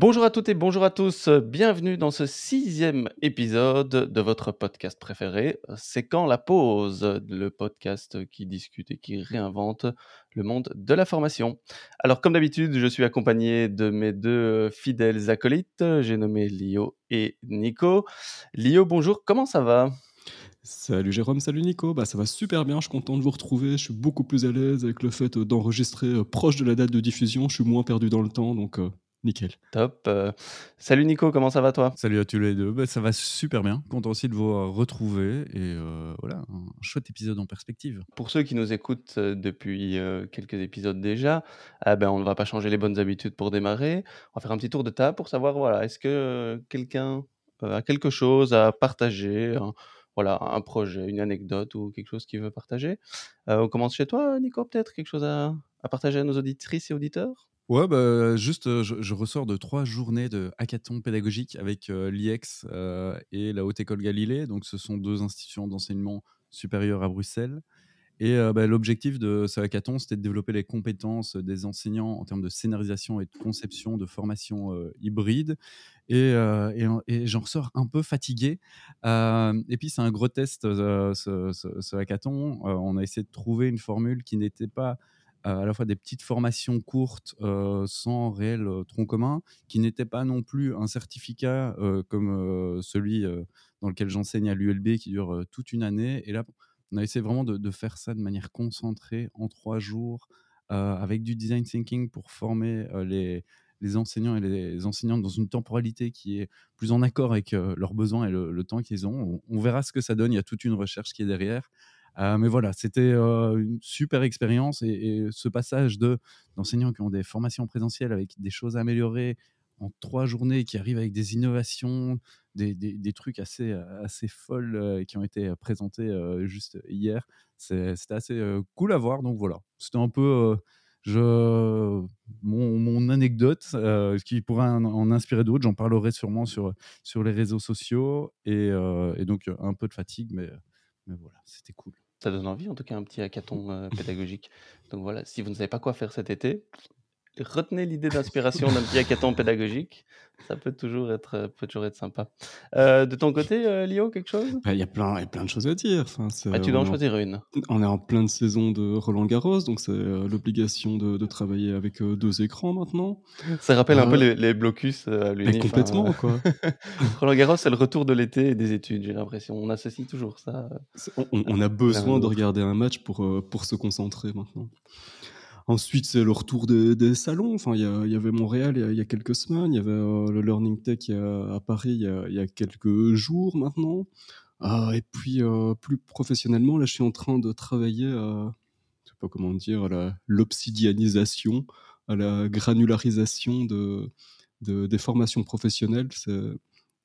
Bonjour à toutes et bonjour à tous, bienvenue dans ce sixième épisode de votre podcast préféré, C'est quand la pause, le podcast qui discute et qui réinvente le monde de la formation. Alors comme d'habitude, je suis accompagné de mes deux fidèles acolytes, j'ai nommé Lio et Nico. Lio, bonjour, comment ça va? Salut Jérôme, salut Nico, bah ça va super bien, je suis content de vous retrouver, je suis beaucoup plus à l'aise avec le fait d'enregistrer euh, proche de la date de diffusion, je suis moins perdu dans le temps, donc euh, Nickel. Top. Euh, salut Nico, comment ça va toi? Salut à tous les deux. Bah, ça va super bien. Content aussi de vous euh, retrouver. Et euh, voilà, un chouette épisode en perspective. Pour ceux qui nous écoutent depuis quelques épisodes déjà, ah ben, on ne va pas changer les bonnes habitudes pour démarrer. On va faire un petit tour de table pour savoir, voilà, est-ce que quelqu'un a quelque chose à partager voilà, un projet, une anecdote ou quelque chose qu'il veut partager. on commence chez toi, Nico, peut-être? Quelque chose à, à partager à nos auditrices et auditeurs? Ouais, bah, juste, je, ressors de trois journées de hackathon pédagogique avec l'IEX et la Haute École Galilée. Donc, ce sont deux institutions d'enseignement supérieur à Bruxelles. Et bah, l'objectif de ce hackathon, c'était de développer les compétences des enseignants en termes de scénarisation et de conception de formation hybride. Et, j'en ressors un peu fatigué. et puis, c'est un gros test, ce hackathon. on a essayé de trouver une formule qui n'était pas à la fois des petites formations courtes sans réel tronc commun, qui n'étaient pas non plus un certificat comme celui dans lequel j'enseigne à l'ULB qui dure toute une année. Et là, on a essayé vraiment de, faire ça de manière concentrée en trois jours avec du design thinking pour former les, enseignants et les enseignantes dans une temporalité qui est plus en accord avec leurs besoins et le, temps qu'ils ont. on, verra ce que ça donne. Il y a toute une recherche qui est derrière. Euh, mais voilà, c'était une super expérience et, ce passage de d'enseignants qui ont des formations présentielles avec des choses à améliorer en trois journées, qui arrivent avec des innovations, des, des, trucs assez, assez folles qui ont été présentés juste hier. C'était assez cool à voir. Donc voilà, c'était un peu je, mon, mon anecdote qui pourrait en, inspirer d'autres. J'en parlerai sûrement sur, sur les réseaux sociaux et, et donc un peu de fatigue, mais, mais voilà, c'était cool. Ça donne envie, en tout cas, un petit hackathon euh, pédagogique. Donc voilà, si vous ne savez pas quoi faire cet été, retenez l'idée d'inspiration d'un petit hackathon pédagogique. Ça peut toujours être, euh, peut toujours être sympa. Euh, de ton côté, euh, Lio, quelque chose? Bah, Il y, a plein, y a plein de choses à dire. Enfin, bah, tu dois en choisir une. On est en pleine saison de Roland Garros, donc c'est l'obligation de, travailler avec deux écrans maintenant. Ça rappelle un peu les, blocus à. Hein, complètement, quoi. Roland Garros, c'est le retour de l'été et des études, j'ai l'impression. On associe toujours ça. On, on a besoin de regarder un match pour, pour se concentrer maintenant. Ensuite, c'est le retour des, salons. Enfin, il y, avait Montréal il y, a, quelques semaines, il y avait euh, le Learning Tech à Paris il y, a, quelques jours maintenant. Ah, et puis, euh, plus professionnellement, là, je suis en train de travailler à, pas comment dire, à l'obsidianisation, à la granularisation de, des formations professionnelles.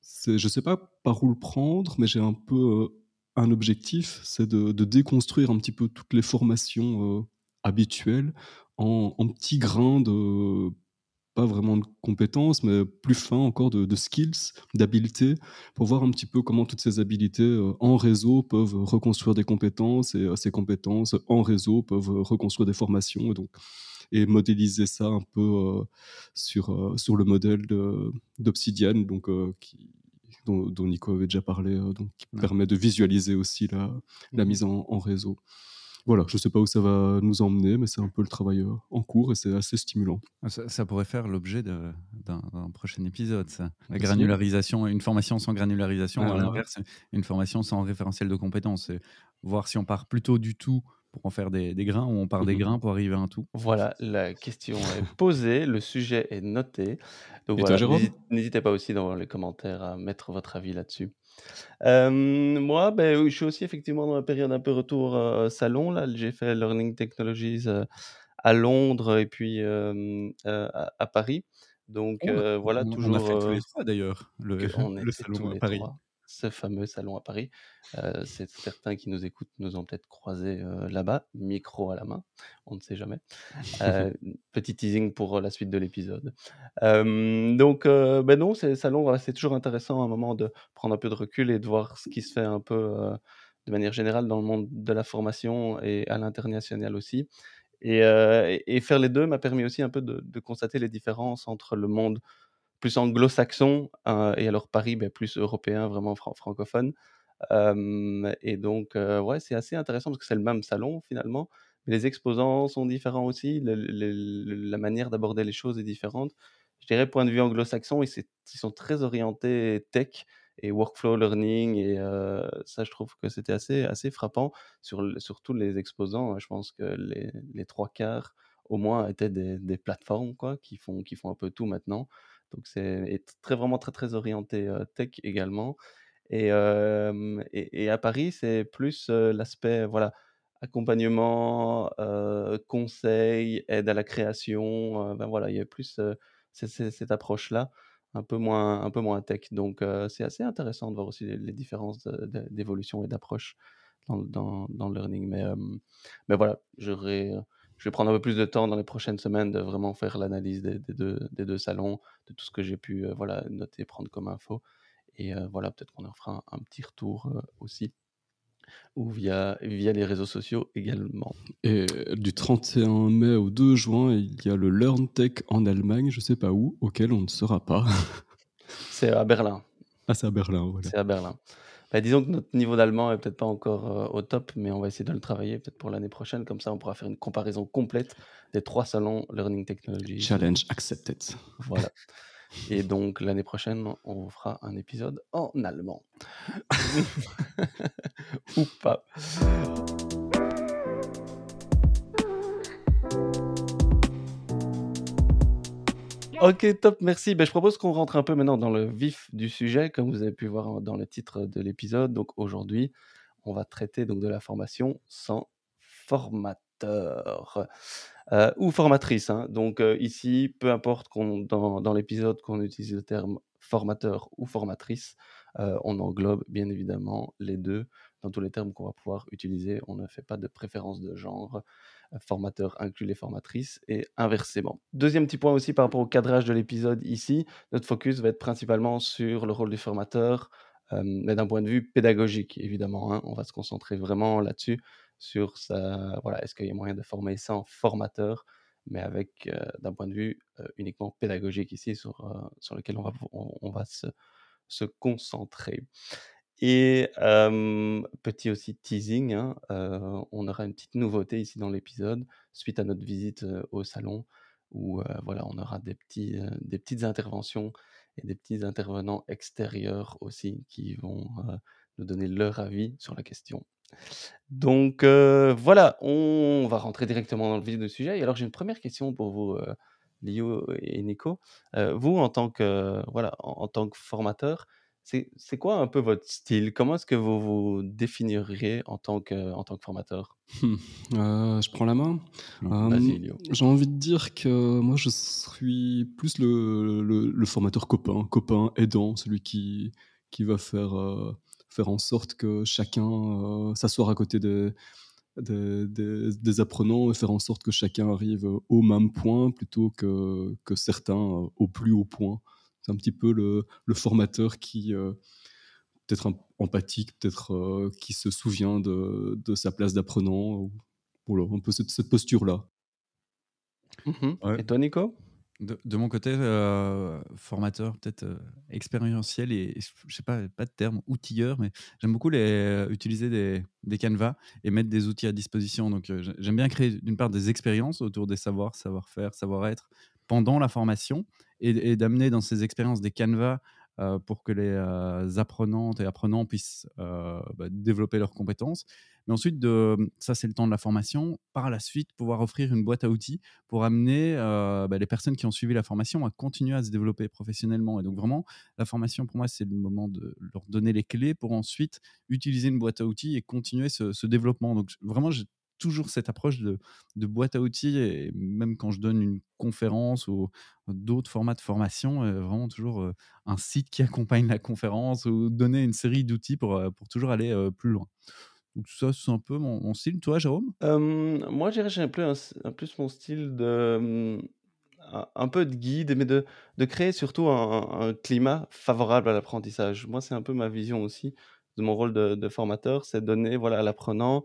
C'est, je sais pas par où le prendre, mais j'ai un peu euh, un objectif, c'est de, déconstruire un petit peu toutes les formations habituel en, petits grains de pas vraiment de compétences, mais plus fin encore de, skills, d'habiletés, pour voir un petit peu comment toutes ces habiletés euh, en réseau peuvent reconstruire des compétences et euh, ces compétences en réseau peuvent reconstruire des formations et donc et modéliser ça un peu euh, sur, sur le modèle d'Obsidian, donc qui, dont, Nico avait déjà parlé, donc qui permet de visualiser aussi la, la mmh mise en réseau voilà, je ne sais pas où ça va nous emmener, mais c'est un peu le travail euh, en cours et c'est assez stimulant. Ah, ça, pourrait faire l'objet d'un prochain épisode, ça. La granularisation, une formation sans granularisation, à l'inverse, une formation sans référentiel de compétences. voir si on part plutôt du tout pour en faire des, grains ou on part des mmh grains pour arriver à un tout Voilà, la question est posée, le sujet est noté. Donc n'hésitez pas aussi dans les commentaires à mettre votre avis là-dessus moi, ben, je suis aussi effectivement dans la période un peu retour, salon là. J'ai fait Learning Technologies, à Londres et puis, à Paris. Donc oh, voilà, on toujours, a fait tous les trois d'ailleurs, le le salon à Paris ce fameux salon à Paris. Euh, c'est certains qui nous écoutent nous ont peut-être croisé euh, là-bas, micro à la main, on ne sait jamais. Euh, petit teasing pour la suite de l'épisode. donc, ben non, c'est salon, c'est toujours intéressant à un moment de prendre un peu de recul et de voir ce qui se fait un peu de manière générale dans le monde de la formation et à l'international aussi. Et, faire les deux m'a permis aussi un peu de, de, constater les différences entre le monde plus anglo-saxon, et alors Paris, ben, plus européen, vraiment francophone. et donc, ouais, c'est assez intéressant parce que c'est le même salon finalement, les exposants sont différents aussi, la manière d'aborder les choses est différente. Je dirais, point de vue anglo-saxon, ils, sont très orientés tech et workflow learning, et ça, je trouve que c'était assez, assez frappant sur, sur tous les exposants. Je pense que les, les trois quarts, au moins, étaient des, des plateformes quoi, qui, font, qui font un peu tout maintenant. Donc, c'est très, vraiment très, très orienté tech également. Et, et, à Paris, c'est plus l'aspect, voilà, accompagnement, conseil, aide à la création. ben voilà, il y a plus cette approche-là, un peu moins, un peu moins tech. Donc, c'est assez intéressant de voir aussi les, différences d'évolution et d'approche dans, dans, le learning. Mais, mais voilà, j'aurais je vais prendre un peu plus de temps dans les prochaines semaines de vraiment faire l'analyse des, deux, des, deux, salons, de tout ce que j'ai pu voilà, noter, prendre comme info. Et voilà, peut-être qu'on en fera un, petit retour aussi, ou via, via les réseaux sociaux également. Et du 31 mai au 2 juin, il y a le LearnTech en Allemagne, je ne sais pas où, auquel on ne sera pas. C'est à Berlin. Ah, c'est à Berlin, voilà. C'est à Berlin. Bah, disons que notre niveau d'allemand est peut-être pas encore euh, au top, mais on va essayer de le travailler peut-être pour l'année prochaine. Comme ça, on pourra faire une comparaison complète des trois salons Learning Technology. Challenge accepted. Voilà. Et donc l'année prochaine, on fera un épisode en allemand. Ou pas. Ok, top, merci. Ben, je propose qu'on rentre un peu maintenant dans le vif du sujet, comme vous avez pu voir dans le titre de l'épisode. Donc aujourd'hui, on va traiter donc de la formation sans formateur euh, ou formatrice. Hein. Donc euh, ici, peu importe qu'on, dans, dans l'épisode qu'on utilise le terme formateur ou formatrice, euh, on englobe bien évidemment les deux dans tous les termes qu'on va pouvoir utiliser. On ne fait pas de préférence de genre formateur inclut les formatrices et inversement. Deuxième petit point aussi par rapport au cadrage de l'épisode ici, notre focus va être principalement sur le rôle du formateur, mais d'un point de vue pédagogique évidemment. Hein. on va se concentrer vraiment là-dessus, sur ça. Voilà, est-ce qu'il y a moyen de former ça en formateur, mais avec d'un point de vue uniquement pédagogique ici, sur, sur lequel on va, on, va se, se concentrer. Et petit aussi teasing, hein, on aura une petite nouveauté ici dans l'épisode, suite à notre visite au salon, où voilà, on aura des, petits, des petites interventions et des petits intervenants extérieurs aussi qui vont nous donner leur avis sur la question. Donc voilà, on va rentrer directement dans le vif du sujet. Et alors j'ai une première question pour vous, Lio et Nico. vous, en tant que, voilà, en tant que formateur, c'est quoi un peu votre style? Comment est-ce que vous vous définiriez en tant que, en tant que formateur? Mmh. Euh, je prends la main. Vas-y, j'ai envie de dire que moi, je suis plus le, le, formateur copain, copain aidant, celui qui, qui va faire, euh, faire en sorte que chacun euh, s'assoie à côté des, des, des, apprenants et faire en sorte que chacun arrive au même point plutôt que, que certains au plus haut point. C'est un petit peu le, formateur qui, euh, peut-être empathique, peut-être euh, qui se souvient de, sa place d'apprenant. Voilà, un peu cette, posture-là. Mmh et toi, Nico? De, mon côté, euh, formateur, peut-être expérientiel et, je sais pas, pas de terme, outilleur, mais j'aime beaucoup les, utiliser des, des canevas et mettre des outils à disposition. Donc, j'aime bien créer d'une part des expériences autour des savoirs, savoir-faire, savoir-être pendant la formation et, d'amener dans ces expériences des canevas euh, pour que les euh, apprenantes et apprenants puissent euh, bah, développer leurs compétences. Mais ensuite, ça c'est le temps de la formation, par la suite pouvoir offrir une boîte à outils pour amener bah, les personnes qui ont suivi la formation à continuer à se développer professionnellement. Et donc vraiment, la formation pour moi c'est le moment de leur donner les clés pour ensuite utiliser une boîte à outils et continuer ce, ce développement. Donc vraiment, j'ai toujours cette approche de, boîte à outils et même quand je donne une conférence ou d'autres formats de formation, euh, vraiment toujours euh, un site qui accompagne la conférence ou donner une série d'outils pour, euh, pour toujours aller plus loin. Donc ça, c'est un peu mon, style. Toi, Jérôme? Moi, j'ai un peu plus mon style de un peu de guide, mais de, de créer surtout un, climat favorable à l'apprentissage. Moi, c'est un peu ma vision aussi de mon rôle de, de formateur, c'est donner voilà, à l'apprenant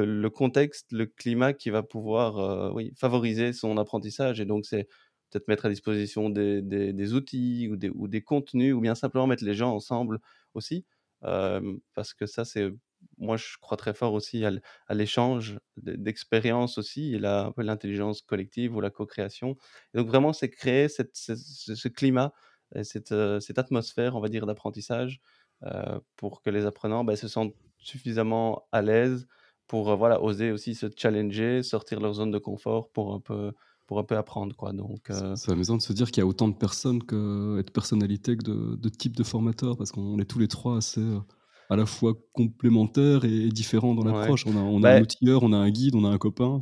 le, contexte, le climat qui va pouvoir euh, favoriser son apprentissage. Et donc, c'est peut-être mettre à disposition des, outils ou des, contenus, ou bien simplement mettre les gens ensemble aussi. parce que ça, c'est moi, je crois très fort aussi à l'échange d'expériences aussi, et l'intelligence collective ou la co-création. Donc vraiment, c'est créer cette, ce, climat, et cette, cette, atmosphère, on va dire, d'apprentissage pour que les apprenants ben, se sentent suffisamment à l'aise pour voilà, oser aussi se challenger, sortir leur zone de confort pour un peu pour un peu apprendre. Quoi. Donc, C'est amusant de se dire qu'il y a autant de personnes que, et de personnalités que de, de types de formateurs, parce qu'on est tous les trois assez à la fois complémentaires et différents dans l'approche. On a, on a un bah outilleur, on a un guide, on a un copain.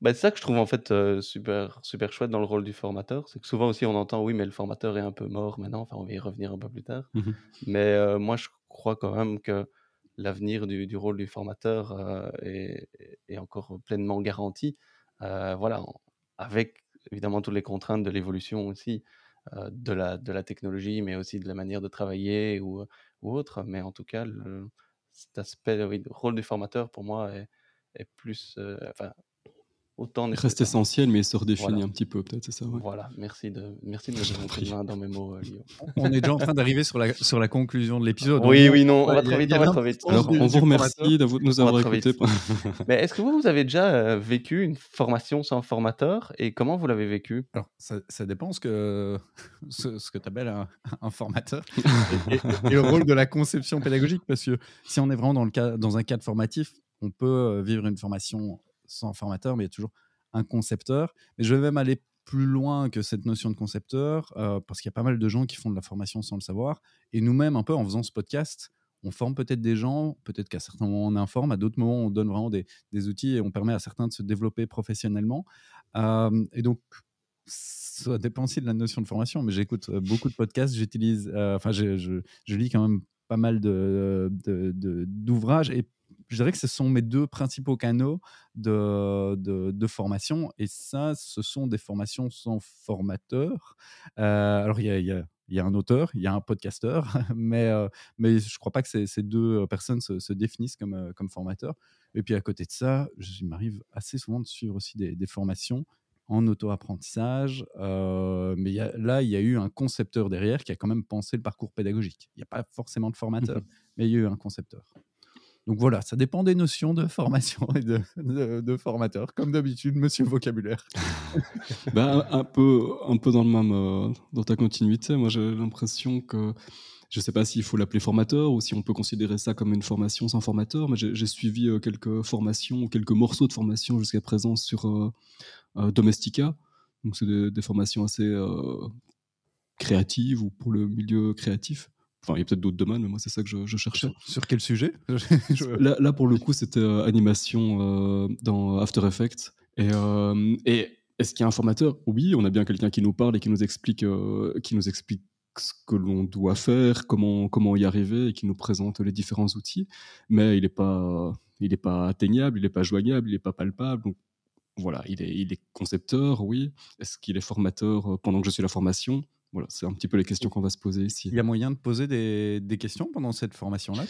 Bah, c'est ça que je trouve en fait super, super chouette dans le rôle du formateur. C'est que souvent aussi on entend oui, mais le formateur est un peu mort maintenant. Enfin, on va y revenir un peu plus tard. Mmh mais moi, je crois quand même que l'avenir du, rôle du formateur est, est, encore pleinement garanti. voilà, avec évidemment toutes les contraintes de l'évolution aussi. de, la, de la technologie, mais aussi de la manière de travailler ou, autre. Mais en tout cas, le, cet aspect, le rôle du formateur, pour moi, est, plus, euh, autant reste essentiel, mais il se redéfinit un petit peu, peut-être, c'est ça Voilà, merci de, merci de me dans mes mots, euh, On est déjà en train d'arriver sur la, sur la conclusion de l'épisode. Oui, oui, non, on va trop vite, on va trop vite. Alors, on vous remercie de nous avoir écoutés. mais est-ce que vous, vous avez déjà euh, vécu une formation sans formateur et comment vous l'avez vécu? Alors, ça, ça, dépend ce que, ce, ce que tu appelles un, un, formateur et, et, le rôle de la conception pédagogique, parce que si on est vraiment dans, le cas, dans un cadre formatif, on peut euh, vivre une formation sans formateur, mais il y a toujours un concepteur. Mais je vais même aller plus loin que cette notion de concepteur, euh, parce qu'il y a pas mal de gens qui font de la formation sans le savoir. Et nous-mêmes, un peu en faisant ce podcast, on forme peut-être des gens, peut-être qu'à certains moments on informe, à d'autres moments on donne vraiment des, outils et on permet à certains de se développer professionnellement. Euh, et donc, ça dépend aussi de la notion de formation, mais j'écoute euh, beaucoup de podcasts, j'utilise, enfin, je, je, lis quand même pas mal d'ouvrages de, de, et je dirais que ce sont mes deux principaux canaux de, de, formation. Et ça, ce sont des formations sans formateur. Euh, alors, il y a, y, y a, un auteur, il y a un podcasteur, mais, euh, mais je ne crois pas que ces, ces deux personnes se, définissent comme, euh, comme formateurs. Et puis, à côté de ça, il m'arrive assez souvent de suivre aussi des, des formations en auto-apprentissage. mais y a, là, il y a eu un concepteur derrière qui a quand même pensé le parcours pédagogique. Il n'y a pas forcément de formateur, mais il y a eu un concepteur. Donc voilà, ça dépend des notions de formation et de, formateur, comme d'habitude, monsieur vocabulaire. ben, un, peu, un peu dans, le même, euh, dans ta continuité, moi j'ai l'impression que, je ne sais pas s'il faut l'appeler formateur ou si on peut considérer ça comme une formation sans formateur, mais j'ai suivi euh, quelques formations, quelques morceaux de formation jusqu'à présent sur euh, Domestica. Donc c'est des, des, formations assez créatives ou pour le milieu créatif. Enfin, il y a peut-être d'autres domaines, mais moi, c'est ça que je, cherchais. Sur, quel sujet? Là, là, pour le coup, c'était euh, animation euh, dans After Effects. Et, euh, et est-ce qu'il y a un formateur? Oui, on a bien quelqu'un qui nous parle et qui nous explique, qui nous explique ce que l'on doit faire, comment, comment y arriver et qui nous présente les différents outils. Mais il n'est pas, il est pas atteignable, il n'est pas joignable, il n'est pas palpable. Donc, voilà, il est, il est concepteur, oui. Est-ce qu'il est formateur pendant que je suis la formation? Voilà, c'est un petit peu les questions qu'on va se poser ici. Il y a moyen de poser des, des questions pendant cette formation-là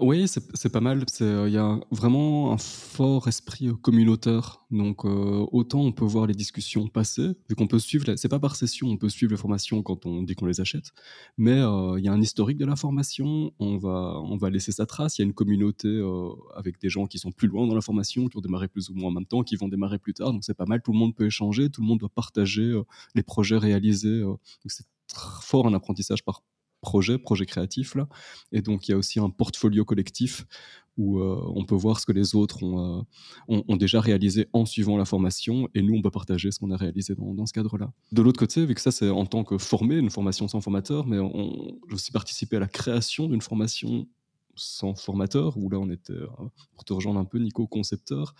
Oui, c'est pas mal. Il y a vraiment un fort esprit communautaire. Donc, euh, autant on peut voir les discussions passer, vu qu'on peut suivre, c'est pas par session, on peut suivre les formations quand on dit qu'on les achète, mais euh, il y a un historique de la formation, on va, on va laisser sa trace. Il y a une communauté euh, avec des gens qui sont plus loin dans la formation, qui ont démarré plus ou moins en même temps, qui vont démarrer plus tard. Donc, c'est pas mal. Tout le monde peut échanger, tout le monde doit partager les projets réalisés c'est fort un apprentissage par projet, projet créatif là. Et donc il y a aussi un portfolio collectif où euh, on peut voir ce que les autres euh, ont, déjà réalisé en suivant la formation et nous on peut partager ce qu'on a réalisé dans, ce cadre-là. De l'autre côté, vu que ça c'est en tant que formé, une formation sans formateur, mais j'ai aussi participé à la création d'une formation sans formateur, où là on était, euh, pour te rejoindre un peu Nico, concepteur,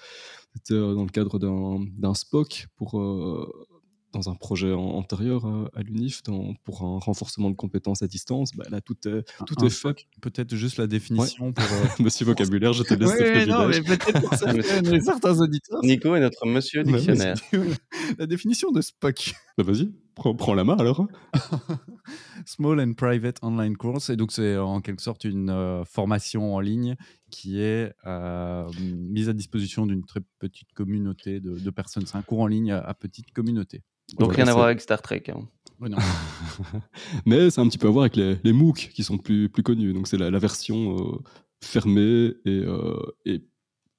c'était dans le cadre d'un, d'un SPOC pour dans un projet antérieur à l'UNIF pour un renforcement de compétences à distance, bah, là tout est, tout est fait. Peut-être juste la définition pour. Euh, monsieur vocabulaire, je te laisse ouais, non, mais peut-être pour certains auditeurs. Nico est notre monsieur dictionnaire. la définition de Spock. Bah vas-y, prends, la main alors. Small and Private Online Course. Et donc, c'est en quelque sorte une euh, formation en ligne qui est euh, mise à disposition d'une très petite communauté de, personnes. C'est un cours en ligne à petite communauté. Donc rien à voir avec Star Trek. Hein. Mais c'est un petit peu à voir avec les, les MOOC qui sont plus, plus connus. Donc c'est la, version euh, fermée et, euh, et,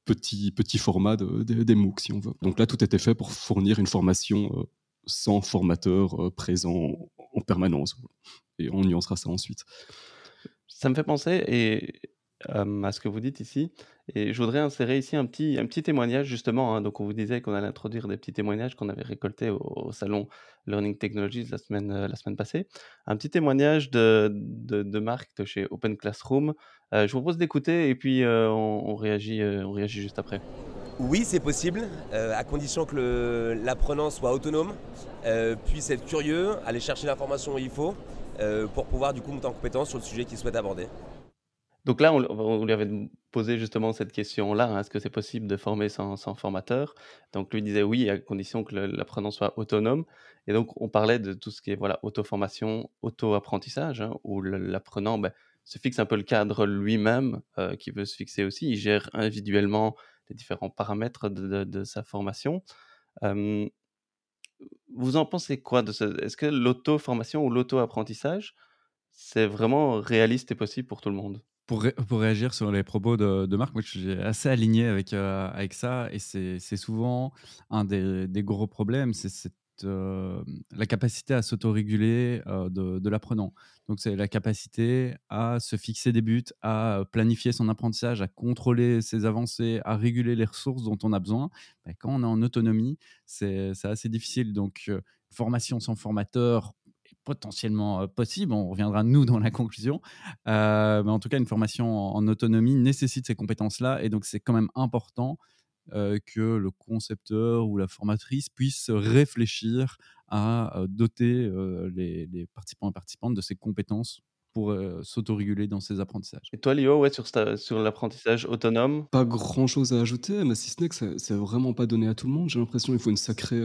petit, petit format des MOOC, si on veut. Donc là, tout était fait pour fournir une formation euh, sans formateur présent en permanence. Et on nuancera ça ensuite. Ça me fait penser, et à ce que vous dites ici. Et je voudrais insérer ici un petit, un petit témoignage, justement. Hein. donc, on vous disait qu'on allait introduire des petits témoignages qu'on avait récoltés au, salon Learning Technologies la semaine, la semaine passée. Un petit témoignage de, de, Marc de chez Open Classroom. je vous propose d'écouter et puis on, réagit, on réagit juste après. Oui, c'est possible, à condition que l'apprenant soit autonome, puisse être curieux, aller chercher l'information où il faut, pour pouvoir du coup monter en compétence sur le sujet qu'il souhaite aborder. Donc là, on, lui avait posé justement cette question-là, hein, est-ce que c'est possible de former sans, formateur? Donc lui disait oui, à condition que l'apprenant soit autonome. Et donc on parlait de tout ce qui est voilà, auto-formation, auto-apprentissage, hein, où l'apprenant ben, se fixe un peu le cadre lui-même, euh, qui veut se fixer aussi, il gère individuellement les différents paramètres de, sa formation. vous en pensez quoi de ce Est-ce que l'auto-formation ou l'auto-apprentissage, c'est vraiment réaliste et possible pour tout le monde? Pour, pour, réagir sur les propos de, de Marc, moi je suis assez aligné avec, euh, avec ça et c'est souvent un des, des, gros problèmes, c'est euh, la capacité à s'autoréguler euh, de, l'apprenant. Donc c'est la capacité à se fixer des buts, à planifier son apprentissage, à contrôler ses avancées, à réguler les ressources dont on a besoin. Ben, quand on est en autonomie, c'est assez difficile. Donc formation sans formateur, potentiellement possible. On reviendra nous dans la conclusion. mais en tout cas, une formation en, autonomie nécessite ces compétences-là. Et donc, c'est quand même important que le concepteur ou la formatrice puisse réfléchir à doter les, participants et participantes de ces compétences pour s'autoréguler dans ses apprentissages. Et toi, Léo, ouais, sur, sur l'apprentissage autonome? Pas grand-chose à ajouter, mais si ce n'est que c'est vraiment pas donné à tout le monde. J'ai l'impression qu'il faut une sacrée,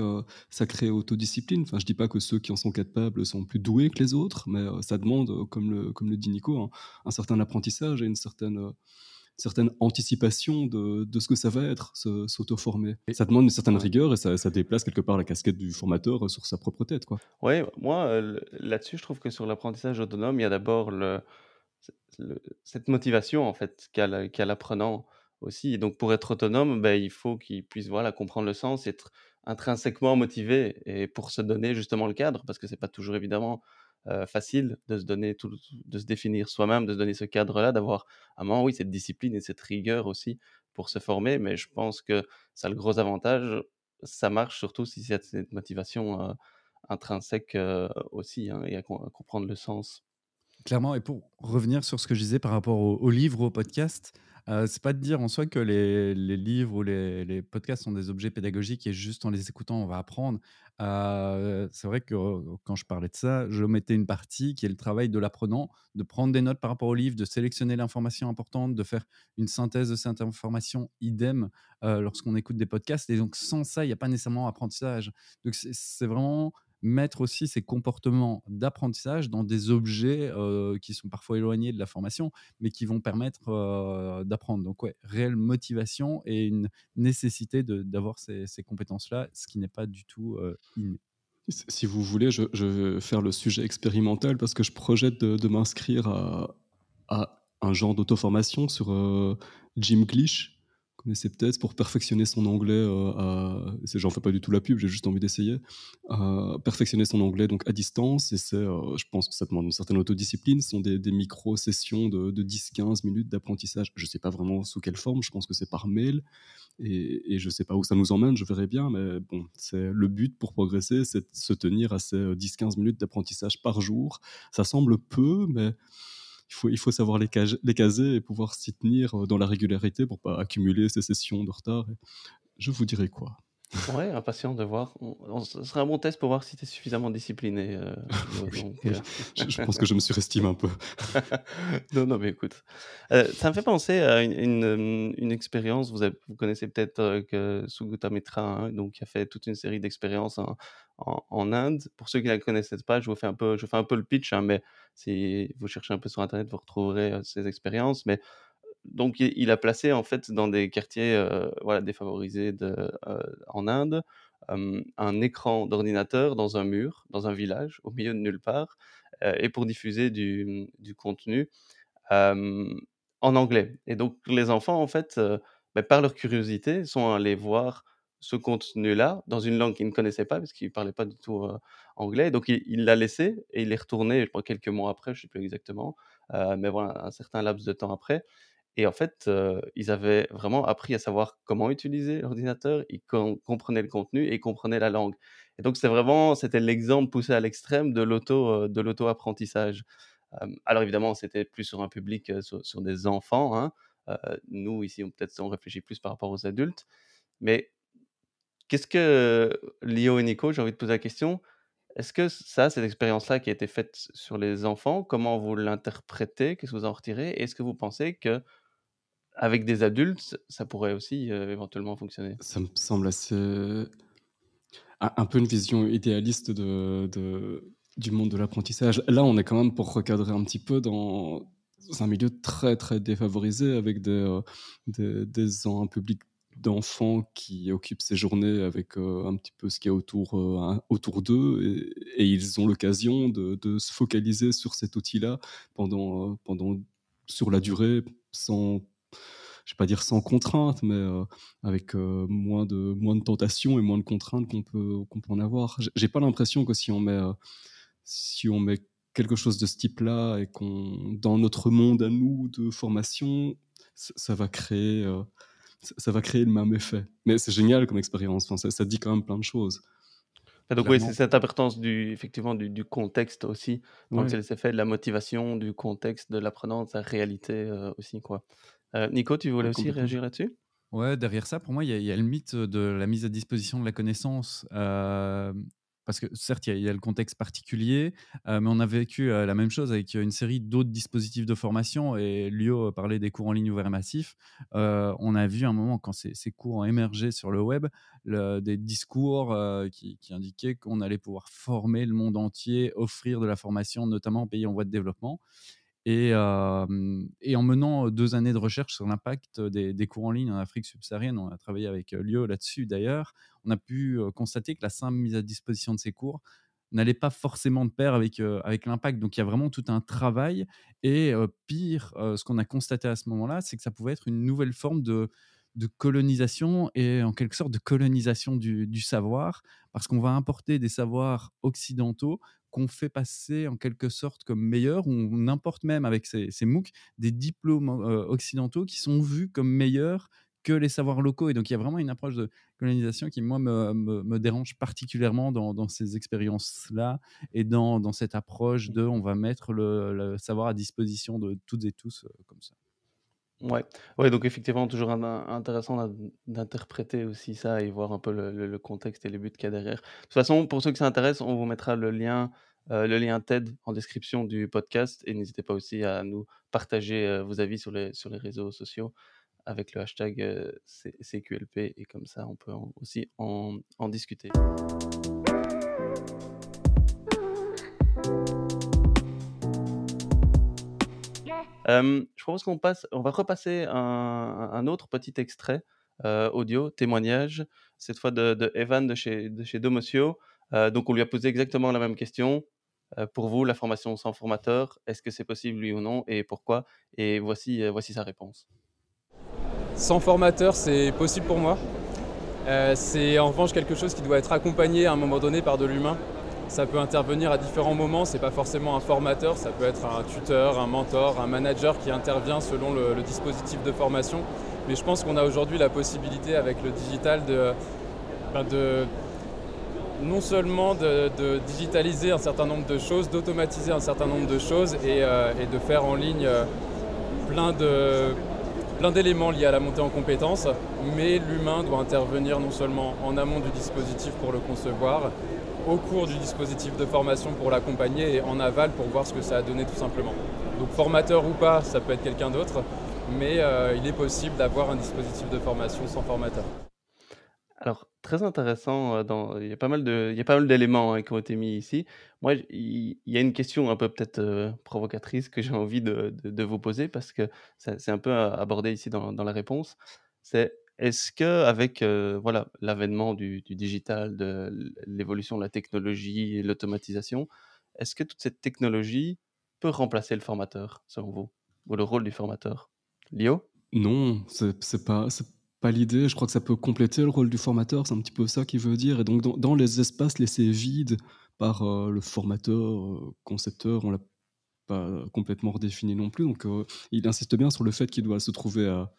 sacrée autodiscipline. Enfin, je dis pas que ceux qui en sont capables sont plus doués que les autres, mais ça demande, comme le, comme le dit Nico, un certain apprentissage et une certaine certaine anticipation de, de, ce que ça va être, s'auto-former. Ça demande une certaine rigueur et ça, ça, déplace quelque part la casquette du formateur sur sa propre tête. Oui, moi, euh, là-dessus, je trouve que sur l'apprentissage autonome, il y a d'abord le, cette motivation en fait qu'a l'apprenant aussi. Et donc, pour être autonome, ben, il faut qu'il puisse voilà, comprendre le sens, être intrinsèquement motivé et pour se donner justement le cadre, parce que c'est pas toujours évidemment euh, facile de se donner tout, de se définir soi-même, de se donner ce cadre-là, d'avoir un moment, oui, cette discipline et cette rigueur aussi pour se former. Mais je pense que ça a le gros avantage. Ça marche surtout si c'est cette motivation euh, intrinsèque euh, aussi hein, et à, comprendre le sens. Clairement, et pour revenir sur ce que je disais par rapport au livre, au podcast, euh, c'est pas de dire en soi que les, livres ou les, podcasts sont des objets pédagogiques et juste en les écoutant, on va apprendre. C'est vrai que quand je parlais de ça, je mettais une partie qui est le travail de l'apprenant, de prendre des notes par rapport au livre, de sélectionner l'information importante, de faire une synthèse de cette information, idem lorsqu'on écoute des podcasts. Et donc, sans ça, il n'y a pas nécessairement apprentissage. Donc, c'est vraiment mettre aussi ces comportements d'apprentissage dans des objets qui sont parfois éloignés de la formation, mais qui vont permettre d'apprendre. Donc, ouais, réelle motivation et une nécessité d'avoir ces, ces compétences-là, ce qui n'est pas du tout inné. Si vous voulez, je, vais faire le sujet expérimental parce que je projette de, m'inscrire à, à, un genre d'auto-formation sur Jim Glitch, connaissez peut-être, pour perfectionner son anglais. Euh, J'en fais pas du tout la pub, j'ai juste envie d'essayer. Euh, perfectionner son anglais donc à distance, et euh, je pense que ça demande une certaine autodiscipline. Ce sont des, micro-sessions de, 10-15 minutes d'apprentissage. Je sais pas vraiment sous quelle forme, je pense que c'est par mail, et, et je sais pas où ça nous emmène, je verrai bien, mais bon, c'est le but pour progresser, c'est de se tenir à ces 10-15 minutes d'apprentissage par jour. Ça semble peu, mais faut, il faut savoir les, les caser et pouvoir s'y tenir euh, dans la régularité pour pas accumuler ces sessions de retard. je vous dirai quoi. Ouais, impatient de voir. ce serait un bon test pour voir si tu es suffisamment discipliné. Euh, euh. je, pense que je me surestime un peu. non, non, mais écoute. ça me fait penser à une, une, expérience. Vous, vous connaissez peut-être que Sugata Mitra, hein, donc, qui a fait toute une série d'expériences en, Inde. Pour ceux qui ne la connaissaient pas, je vous fais un peu, je fais un peu le pitch, hein, mais si vous cherchez un peu sur Internet, vous retrouverez ces expériences. Mais donc, il, a placé en fait dans des quartiers voilà, défavorisés en Inde un écran d'ordinateur dans un mur, dans un village, au milieu de nulle part, et pour diffuser du, contenu en anglais. Et donc les enfants, en fait, bah, par leur curiosité, sont allés voir ce contenu-là dans une langue qu'ils ne connaissaient pas, parce qu'ils ne parlaient pas du tout anglais. Donc il l'a laissé et il est retourné, je crois, quelques mois après, je ne sais plus exactement, mais voilà, un certain laps de temps après. Et en fait, ils avaient vraiment appris à savoir comment utiliser l'ordinateur, ils comprenaient le contenu et ils comprenaient la langue. Et donc c'est vraiment, c'était l'exemple poussé à l'extrême de l'auto, de l'auto-apprentissage. alors évidemment, c'était plus sur un public, sur, des enfants. Hein. nous ici, peut-être on réfléchit plus par rapport aux adultes. Mais qu'est-ce que Lio et Nico, j'ai envie de poser la question. Est-ce que ça, cette expérience-là qui a été faite sur les enfants, comment vous l'interprétez Qu'est-ce que vous en retirez Est-ce que vous pensez que avec des adultes, ça pourrait aussi éventuellement fonctionner? Ça me semble assez un peu une vision idéaliste de, du monde de l'apprentissage. Là, on est quand même pour recadrer un petit peu dans un milieu très très défavorisé avec des, des, des, un public d'enfants qui occupent ces journées avec euh, un petit peu ce qu'il y a autour, euh, autour d'eux et, ils ont l'occasion de, se focaliser sur cet outil-là pendant, euh, pendant, sur la durée sans je vais pas dire sans contrainte, mais avec moins de moins de tentations et moins de contraintes qu'on peut qu'on peut en avoir. J'ai pas l'impression que si on met si on met quelque chose de ce type-là et qu'on dans notre monde à nous de formation, ça va créer ça va créer le même effet. Mais c'est génial comme expérience. Enfin, ça, dit quand même plein de choses. donc oui, c'est cette importance du, effectivement du, contexte aussi. Donc c'est l'effet de la motivation, du contexte, de l'apprenant, de sa réalité euh, aussi. Quoi. Euh, Nico, tu voulais aussi réagir là-dessus? Ouais, derrière ça, pour moi, il y, a le mythe de la mise à disposition de la connaissance. Euh, parce que certes, il y, a le contexte particulier, mais on a vécu la même chose avec une série d'autres dispositifs de formation. Et Lio parlait des cours en ligne ouverts massifs. on a vu un moment, quand ces, cours ont émergé sur le web, des discours qui, indiquaient qu'on allait pouvoir former le monde entier, offrir de la formation, notamment en pays en voie de développement. Et, et, en menant deux années de recherche sur l'impact des, cours en ligne en Afrique subsaharienne, on a travaillé avec Lio là-dessus d'ailleurs, on a pu constater que la simple mise à disposition de ces cours n'allait pas forcément de pair avec, avec l'impact. Donc il y a vraiment tout un travail. Et pire, ce qu'on a constaté à ce moment-là, c'est que ça pouvait être une nouvelle forme de, colonisation et en quelque sorte de colonisation du, savoir, parce qu'on va importer des savoirs occidentaux qu'on fait passer en quelque sorte comme meilleurs. On importe même avec ces, MOOC des diplômes occidentaux qui sont vus comme meilleurs que les savoirs locaux. Et donc, il y a vraiment une approche de colonisation qui, moi, me, dérange particulièrement dans, ces expériences-là et dans, dans, cette approche de on va mettre le, savoir à disposition de toutes et tous comme ça. Ouais. ouais, donc effectivement, toujours intéressant d'interpréter aussi ça et voir un peu le, contexte et les buts qu'il y a derrière. De toute façon, pour ceux qui s'intéressent, on vous mettra le lien, euh, le lien TED en description du podcast et n'hésitez pas aussi à nous partager euh, vos avis sur les, sur les réseaux sociaux avec le hashtag euh, CQLP et comme ça, on peut aussi en, en discuter. je propose qu'on passe, on va repasser un, autre petit extrait audio, témoignage, cette fois de, Evan de chez, de chez Domotio. donc, on lui a posé exactement la même question. pour vous, la formation sans formateur, est-ce que c'est possible, oui ou non, et pourquoi? Et voici, voici sa réponse. Sans formateur, c'est possible pour moi. c'est en revanche quelque chose qui doit être accompagné à un moment donné par de l'humain. Ça peut intervenir à différents moments, c'est pas forcément un formateur, ça peut être un tuteur, un mentor, un manager qui intervient selon le, dispositif de formation. Mais je pense qu'on a aujourd'hui la possibilité avec le digital de, ben non seulement de, digitaliser un certain nombre de choses, d'automatiser un certain nombre de choses et, euh, de faire en ligne euh, plein de plein d'éléments liés à la montée en compétences, mais l'humain doit intervenir non seulement en amont du dispositif pour le concevoir, au cours du dispositif de formation pour l'accompagner et en aval pour voir ce que ça a donné tout simplement. Donc formateur ou pas, ça peut être quelqu'un d'autre, mais euh, il est possible d'avoir un dispositif de formation sans formateur. Alors, très intéressant, dans... il y a pas mal de... il y a pas mal d'éléments hein, qui ont été mis ici. Moi, il y a une question un peu peut-être provocatrice que j'ai envie de, vous poser parce que c'est un peu abordé ici dans, la réponse. C'est est-ce que avec voilà l'avènement du, digital, de l'évolution de la technologie et l'automatisation, est-ce que toute cette technologie peut remplacer le formateur, selon vous, ou le rôle du formateur? Lio? Non, c'est pas, pas l'idée. Je crois que ça peut compléter le rôle du formateur, c'est un petit peu ça qu'il veut dire. Et donc, dans, les espaces laissés vides par euh, le formateur, euh, concepteur, on l'a pas complètement redéfini non plus. Donc, euh, il insiste bien sur le fait qu'il doit se trouver à,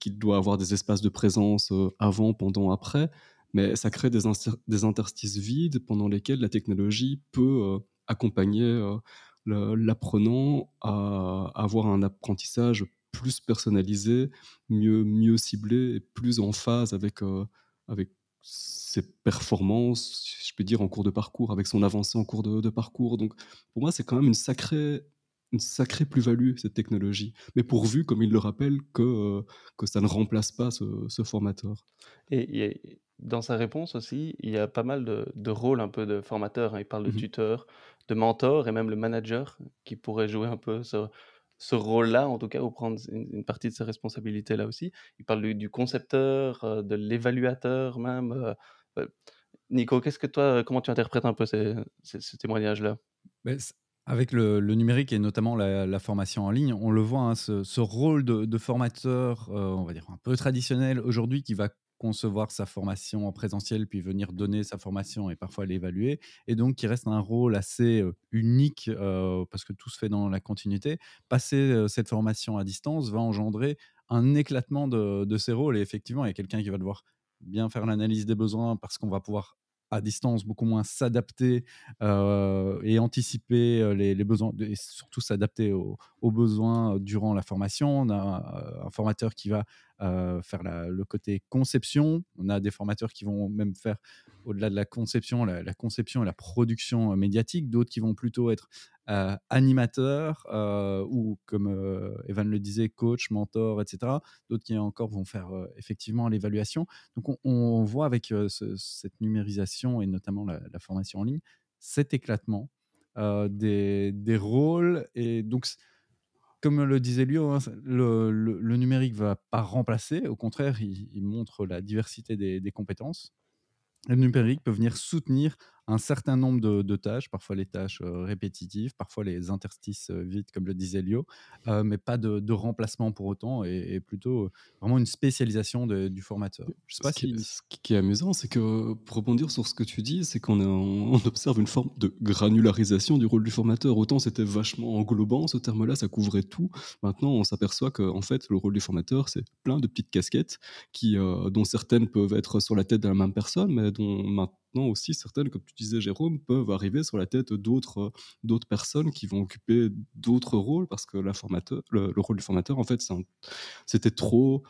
qu'il doit avoir des espaces de présence avant, pendant, après. Mais ça crée des, des interstices vides pendant lesquels la technologie peut accompagner l'apprenant à avoir un apprentissage plus personnalisé, mieux, mieux ciblé et plus en phase avec, euh, avec ses performances, je peux dire, en cours de parcours, avec son avancée en cours de, parcours. Donc, pour moi, c'est quand même une sacrée, une sacrée plus-value, cette technologie. Mais pourvu, comme il le rappelle, que, euh, que ça ne remplace pas ce, formateur. Et, dans sa réponse aussi, il y a pas mal de, de rôles un peu de formateur. Hein. Il parle de mmh tuteur, de mentor et même le manager qui pourrait jouer un peu ce, ce rôle-là, en tout cas, ou prendre une, partie de ses responsabilités là aussi. Il parle du, concepteur, euh, de l'évaluateur même. Euh, euh, Nico, qu'est-ce que toi, comment tu interprètes un peu ces, témoignages-là? Ben, Avec le, numérique et notamment la, formation en ligne, on le voit, hein, ce, rôle de formateur, on va dire un peu traditionnel aujourd'hui, qui va concevoir sa formation en présentiel, puis venir donner sa formation et parfois l'évaluer, et donc qui reste un rôle assez unique parce que tout se fait dans la continuité. Passer cette formation à distance va engendrer un éclatement de, ces rôles, et effectivement, il y a quelqu'un qui va devoir bien faire l'analyse des besoins parce qu'on va pouvoir à distance, beaucoup moins s'adapter et anticiper les, besoins, et surtout s'adapter aux, besoins durant la formation. On a un formateur qui va faire le côté conception. On a des formateurs qui vont même faire, au-delà de la conception, la, conception et la production médiatique. D'autres qui vont plutôt être animateurs ou, comme Evan le disait, coach, mentor, etc. D'autres qui encore vont faire effectivement l'évaluation. Donc on, voit avec cette numérisation et notamment la, formation en ligne, cet éclatement des, des, rôles. Et donc comme le disait Lio, hein, le, numérique ne va pas remplacer, au contraire, il, montre la diversité des compétences. Le numérique peut venir soutenir un certain nombre de, tâches, parfois les tâches répétitives, parfois les interstices vides, comme le disait Lio, mais pas de, remplacement pour autant, et, plutôt vraiment une spécialisation du formateur. Je sais pas ce, qui, est amusant, c'est que pour rebondir sur ce que tu dis, c'est qu'on on observe une forme de granularisation du rôle du formateur. Autant c'était vachement englobant, ce terme-là, ça couvrait tout. Maintenant, on s'aperçoit que en fait, le rôle du formateur, c'est plein de petites casquettes qui, dont certaines peuvent être sur la tête de la même personne, mais dont maintenant aussi certaines, comme tu disais Jérôme, peuvent arriver sur la tête d'autres euh, d'autres personnes qui vont occuper d'autres rôles parce que le, rôle du formateur, en fait, c'était trop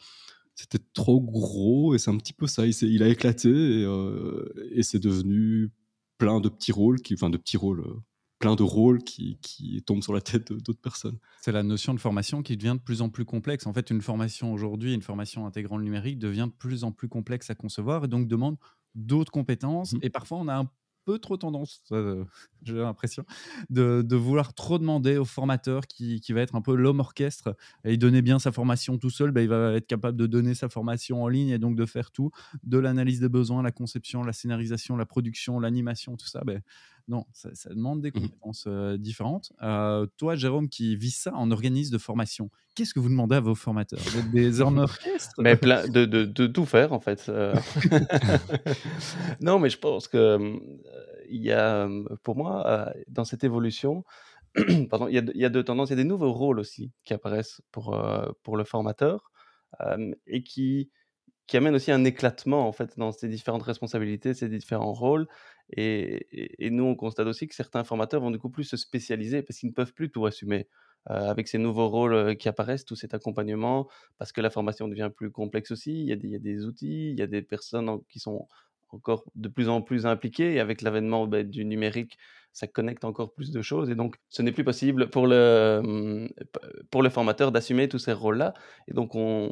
c'était trop gros et c'est un petit peu ça. Il, a éclaté et, euh, et c'est devenu plein de petits rôles, qui, de petits rôles, euh, plein de rôles qui tombent sur la tête d'autres personnes. C'est la notion de formation qui devient de plus en plus complexe. En fait, une formation aujourd'hui, une formation intégrant le numérique devient de plus en plus complexe à concevoir et donc demande d'autres compétences. Mmh. Et parfois, on a un peu trop tendance, j'ai l'impression, de, de, vouloir trop demander au formateur qui, qui va être un peu l'homme orchestre et il donnait bien sa formation tout seul, bah, il va être capable de donner sa formation en ligne et donc de faire tout, de l'analyse des besoins, la conception, la scénarisation, la production, l'animation, tout ça. Ben, non, ça, demande des mmh compétences différentes. toi, Jérôme, qui vis ça en organisme de formation, qu'est-ce que vous demandez à vos formateurs? Des hommes orchestres mais plein de, de, de, tout faire, en fait. non, mais je pense que il y a, pour moi, dans cette évolution, pardon, il y, a, il y, a, deux tendances. Il y a des nouveaux rôles aussi qui apparaissent pour, pour le formateur et qui qui amène aussi un éclatement en fait dans ces différentes responsabilités, ces différents rôles. Et, nous, on constate aussi que certains formateurs vont du coup plus se spécialiser parce qu'ils ne peuvent plus tout assumer. Euh, avec ces nouveaux rôles euh, qui apparaissent, tout cet accompagnement, parce que la formation devient plus complexe aussi, il y a des, outils, il y a des personnes qui sont encore de plus en plus impliquées, et avec l'avènement bah, du numérique, ça connecte encore plus de choses. Et donc, ce n'est plus possible pour le, pour le formateur d'assumer tous ces rôles-là. Et donc, on,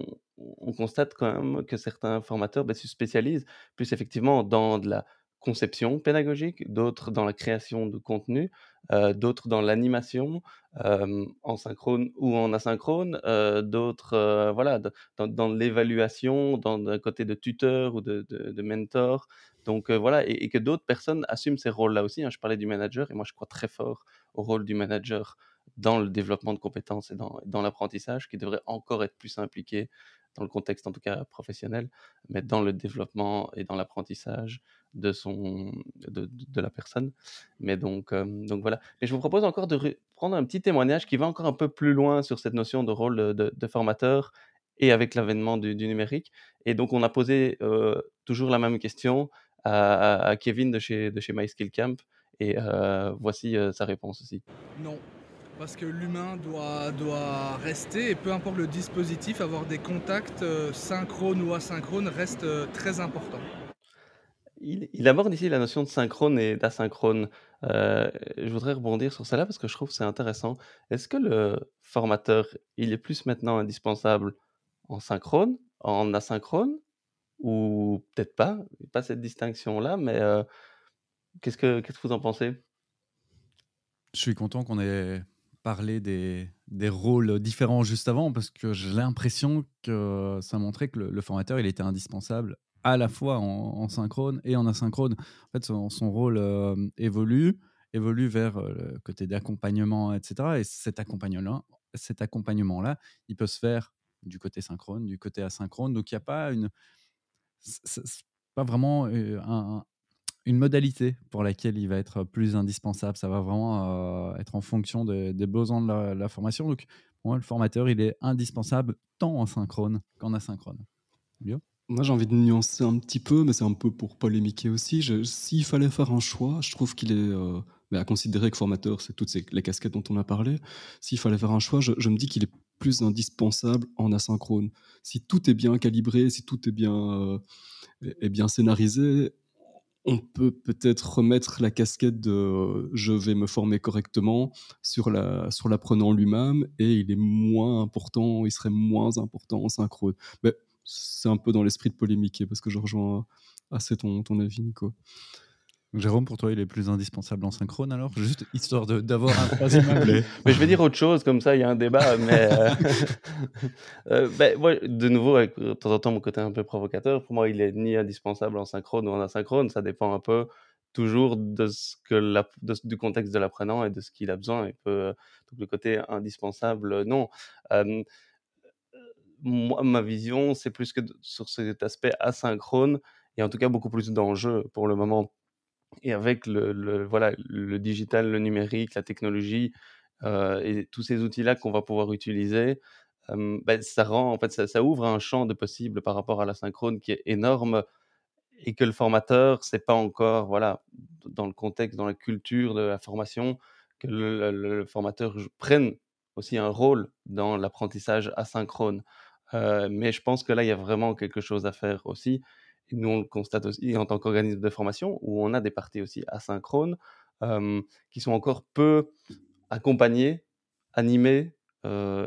constate quand même que certains formateurs bah, se spécialisent plus effectivement dans de la conception pédagogique, d'autres dans la création de contenu, d'autres dans l'animation, en synchrone ou en asynchrone, d'autres voilà, dans, l'évaluation, dans un côté de tuteur ou de, mentor. Donc voilà, et, que d'autres personnes assument ces rôles-là aussi. Hein. Je parlais du manager, et moi je crois très fort au rôle du manager dans le développement de compétences et dans l'apprentissage, qui devrait encore être plus impliqué dans le contexte en tout cas professionnel, mais dans le développement et dans l'apprentissage de, de, de, la personne. Mais donc, donc voilà. Et je vous propose encore de prendre un petit témoignage qui va encore un peu plus loin sur cette notion de rôle de, formateur et avec l'avènement du, numérique. Et donc on a posé toujours la même question à, Kevin de chez, de chez MySkillCamp. Et voici sa réponse aussi. Non, parce que l'humain doit, doit rester et peu importe le dispositif, avoir des contacts euh, synchrones ou asynchrones reste euh, très important. Il, aborde ici la notion de synchrone et d'asynchrone. Euh, je voudrais rebondir sur cela parce que je trouve que c'est intéressant. Est-ce que le formateur, il est plus maintenant indispensable en synchrone, en asynchrone, ou peut-être pas, pas cette distinction-là, mais qu'est-ce, que, qu'est-ce que vous en pensez? Je suis content qu'on ait parler des, des, rôles différents juste avant parce que j'ai l'impression que ça montrait que le, formateur il était indispensable à la fois en, synchrone et en asynchrone. En fait, son, rôle euh, évolue, évolue vers euh, le côté d'accompagnement, etc. Et cet accompagnement-là, cet accompagnement-là, il peut se faire du côté synchrone, du côté asynchrone. Donc, il n'y a pas une, pas vraiment euh, un, une modalité pour laquelle il va être plus indispensable. Ça va vraiment euh, être en fonction des besoins de la, formation. Donc, moi, le formateur, il est indispensable tant en synchrone qu'en asynchrone. Moi, j'ai envie de nuancer un petit peu, mais c'est un peu pour polémiquer aussi. S'il fallait faire un choix, je trouve qu'il est euh, à considérer que formateur, c'est toutes ces, les casquettes dont on a parlé. S'il fallait faire un choix, je, me dis qu'il est plus indispensable en asynchrone. Si tout est bien calibré, si tout est bien, euh, est bien scénarisé, on peut peut-être remettre la casquette de je vais me former correctement sur la sur l'apprenant lui-même et il est moins important, il serait moins important en synchrone. Mais c'est un peu dans l'esprit de polémiquer parce que je rejoins assez ton, ton avis, Nico. Jérôme, pour toi, il est plus indispensable en synchrone alors? Juste histoire d'avoir un troisième mais je vais dire autre chose, comme ça il y a un débat. Mais euh, euh, ben, de nouveau, avec de temps en temps mon côté un peu provocateur, pour moi, il est ni indispensable en synchrone ou en asynchrone. Ça dépend un peu toujours de ce que la, du contexte de l'apprenant et de ce qu'il a besoin. Et peut, donc le côté indispensable, non. moi, ma vision, c'est plus que sur cet aspect asynchrone, et en tout cas beaucoup plus d'enjeux pour le moment et avec le, voilà, le digital, le numérique, la technologie euh, et tous ces outils-là qu'on va pouvoir utiliser, ben, ça rend, en fait, ça, ouvre un champ de possibles par rapport à la synchrone qui est énorme et que le formateur, c'est pas encore, voilà, dans le contexte, dans la culture de la formation, que le, formateur prenne aussi un rôle dans l'apprentissage asynchrone. Euh, mais je pense que là, il y a vraiment quelque chose à faire aussi nous, on le constate aussi en tant qu'organisme de formation, où on a des parties aussi asynchrones qui sont encore peu accompagnées, animées,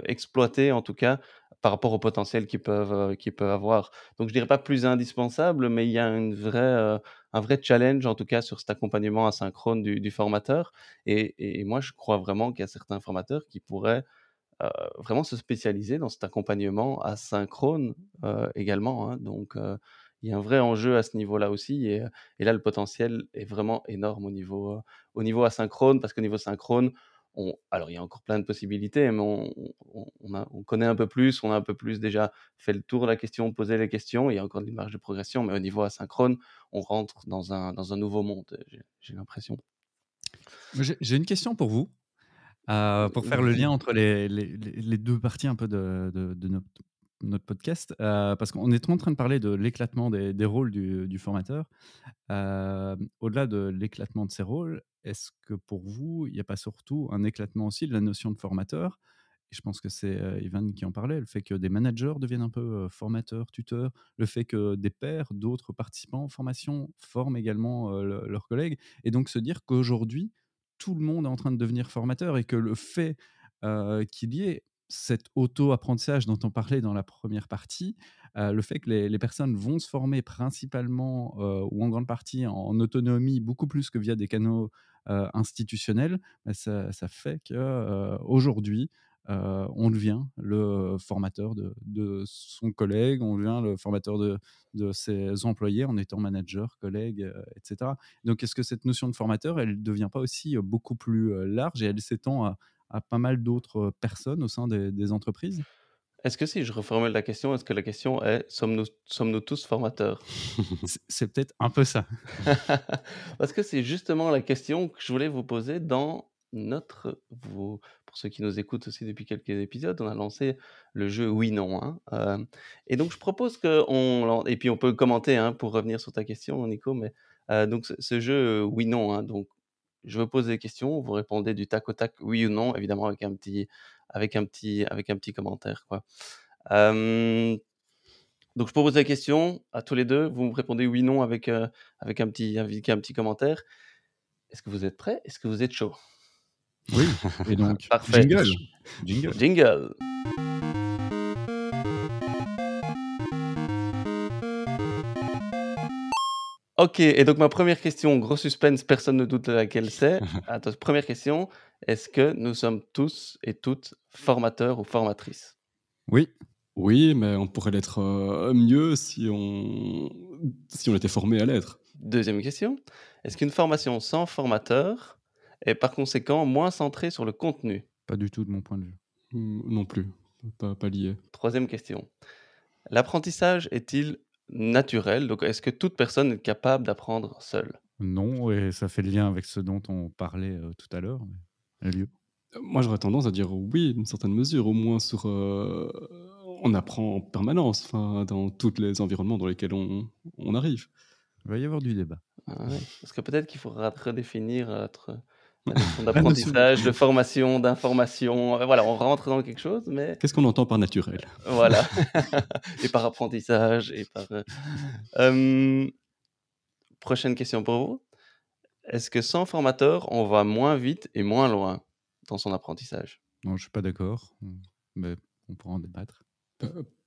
exploitées en tout cas, par rapport au potentiel qu'ils peuvent, qu'ils peuvent avoir. Donc je dirais pas plus indispensable, mais il y a une vraie, un vrai challenge en tout cas sur cet accompagnement asynchrone du, formateur. Et, et, moi, je crois vraiment qu'il y a certains formateurs qui pourraient vraiment se spécialiser dans cet accompagnement asynchrone également. Hein. Donc il y a un vrai enjeu à ce niveau-là aussi. Et, et, là, le potentiel est vraiment énorme au niveau, au niveau asynchrone, parce qu'au niveau synchrone, on, alors il y a encore plein de possibilités, mais on, on, a, on, connaît un peu plus, on a un peu plus déjà fait le tour de la question, posé les questions, il y a encore une marge de progression, mais au niveau asynchrone, on rentre dans un, dans un nouveau monde, j'ai l'impression. J'ai une question pour vous. Euh, pour faire le lien entre les, les, les, deux parties un peu de, de, de notre notre podcast, euh, parce qu'on est en train de parler de l'éclatement des, rôles du, formateur. Euh, au-delà de l'éclatement de ces rôles, est-ce que pour vous, il n'y a pas surtout un éclatement aussi de la notion de formateur? Je pense que c'est euh, Ivan qui en parlait, le fait que des managers deviennent un peu formateurs, tuteurs, le fait que des pairs, d'autres participants en formation forment également leurs collègues, et donc se dire qu'aujourd'hui, tout le monde est en train de devenir formateur et que le fait qu'il y ait cet auto-apprentissage dont on parlait dans la première partie, le fait que les, personnes vont se former principalement ou en grande partie en, autonomie, beaucoup plus que via des canaux institutionnels, bah, ça, ça, fait qu'aujourd'hui, euh, on devient le formateur de, son collègue, on devient le formateur de, ses employés en étant manager, collègue, euh, etc. Donc, est-ce que cette notion de formateur, elle ne devient pas aussi euh, beaucoup plus large et elle s'étend à, pas mal d'autres personnes au sein des, entreprises? Est-ce que si je reformule la question, est-ce que la question est sommes-nous sommes tous formateurs? C'est peut-être un peu ça. Parce que c'est justement la question que je voulais vous poser dans notre, vous, pour ceux qui nous écoutent aussi depuis quelques épisodes, on a lancé le jeu Oui-Non. Hein, euh, et donc, je propose qu'on. Et puis, on peut commenter hein, pour revenir sur ta question, Nico. Mais euh, donc, ce, jeu Oui-Non, hein, donc, je vous pose des questions, vous répondez du tac au tac, oui ou non, évidemment, avec un petit, avec un petit, avec un petit commentaire. Quoi. donc, je pose la question à tous les deux. Vous me répondez oui, non avec, euh, avec, un, petit, avec un petit commentaire. Est-ce que vous êtes prêts? Est-ce que vous êtes chaud? Oui, et donc, Parfait. jingle. Jingle. Jingle. Ok, et donc ma première question, gros suspense, personne ne doute de laquelle c'est. Attends, première question, est-ce que nous sommes tous et toutes formateurs ou formatrices? Oui. Oui, mais on pourrait l'être euh, mieux si on, si on était formé à l'être. Deuxième question, est-ce qu'une formation sans formateur et par conséquent moins centré sur le contenu? Pas du tout de mon point de vue. Mmh, non plus, pas, pas lié. Troisième question. L'apprentissage est-il naturel Donc, est-ce que toute personne est capable d'apprendre seule? Non, et ça fait le lien avec ce dont on parlait euh, tout à l'heure. Euh, moi, j'aurais tendance à dire oui, d'une certaine mesure, au moins sur. Euh, on apprend en permanence, enfin, dans tous les environnements dans lesquels on, on arrive. Il va y avoir du débat. Ah Parce que peut-être qu'il faudra redéfinir notre d'apprentissage, de formation, d'information. Euh, voilà, on rentre dans quelque chose, mais... Qu'est-ce qu'on entend par naturel? Voilà. et par apprentissage, et par... Euh, hum, prochaine question pour vous. Est-ce que sans formateur, on va moins vite et moins loin dans son apprentissage? Non, je suis pas d'accord, mais on pourra en débattre.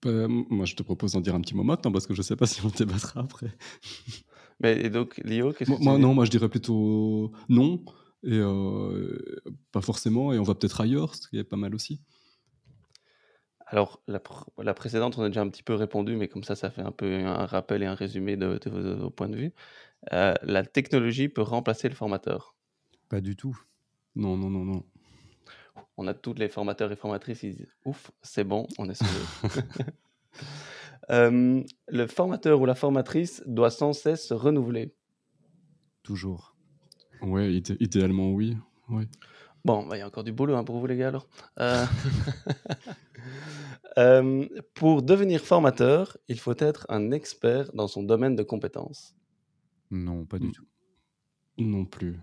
moi, je te propose d'en dire un petit mot maintenant parce que je ne sais pas si on débattra après. Mais et donc, Lio, qu'est-ce que moi, non, moi, je dirais plutôt non et euh, pas forcément, et on va peut-être ailleurs, ce qui est pas mal aussi. Alors, la, précédente, on a déjà un petit peu répondu, mais comme ça, ça fait un peu un rappel et un résumé de, vos, points de vue. Euh, la technologie peut remplacer le formateur Pas du tout. Non, non, non, non. On a tous les formateurs et formatrices qui disent Ouf, c'est bon, on est sauvé. euh, le formateur ou la formatrice doit sans cesse se renouveler. Toujours. Ouais, idéalement, oui. Ouais. Bon, bah, il y a encore du boulot hein, pour vous, les gars, alors. Euh, euh, pour devenir formateur, il faut être un expert dans son domaine de compétences. Non, pas du tout. Non plus.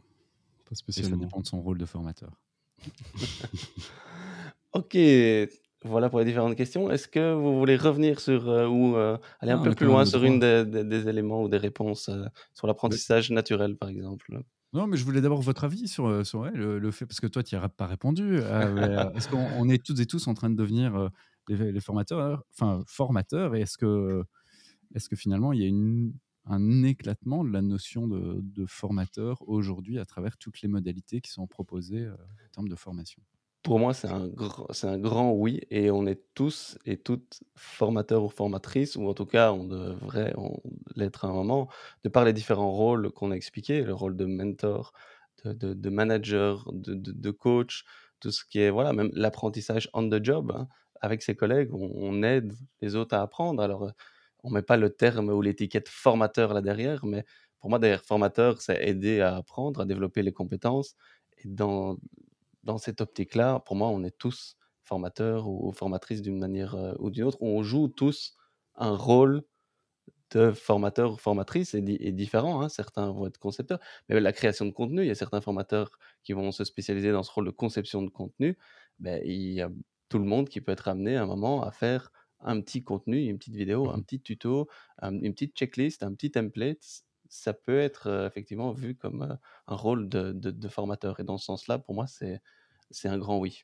Pas spécialement. ça dépend de son rôle de formateur. ok, voilà pour les différentes questions. Est-ce que vous voulez revenir sur euh, ou aller un peu plus loin sur une des, des, éléments ou des réponses sur l'apprentissage naturel, par exemple? Non, mais je voulais d'abord votre avis sur, le, fait, parce que toi, tu n'y as pas répondu. Euh, est-ce qu'on est toutes et tous en train de devenir les, formateurs, enfin formateurs, et est-ce que, est que finalement il y a une, un éclatement de la notion de, de formateur aujourd'hui à travers toutes les modalités qui sont proposées en termes de formation? Pour moi, c'est un, c'est un grand oui, et on est tous et toutes formateurs ou formatrices, ou en tout cas, on devrait l'être à un moment, de par les différents rôles qu'on a expliqués, le rôle de mentor, de, manager, de, coach, tout ce qui est, voilà, même l'apprentissage on the job, hein. avec ses collègues, on, aide les autres à apprendre. Alors, on met pas le terme ou l'étiquette formateur là derrière, mais pour moi, derrière formateur, c'est aider à apprendre, à développer les compétences. Et dans dans cette optique-là, pour moi, on est tous formateurs ou, formatrices d'une manière euh, ou d'une autre. On joue tous un rôle de formateur ou formatrice est, différent. Hein. Certains vont être concepteurs, mais la création de contenu, il y a certains formateurs qui vont se spécialiser dans ce rôle de conception de contenu. Ben, il y a tout le monde qui peut être amené à un moment à faire un petit contenu, une petite vidéo, un mmh petit tuto, une petite checklist, un petit template ça peut être effectivement vu comme un rôle de, de, formateur. Et dans ce sens-là, pour moi, c'est, c'est un grand oui.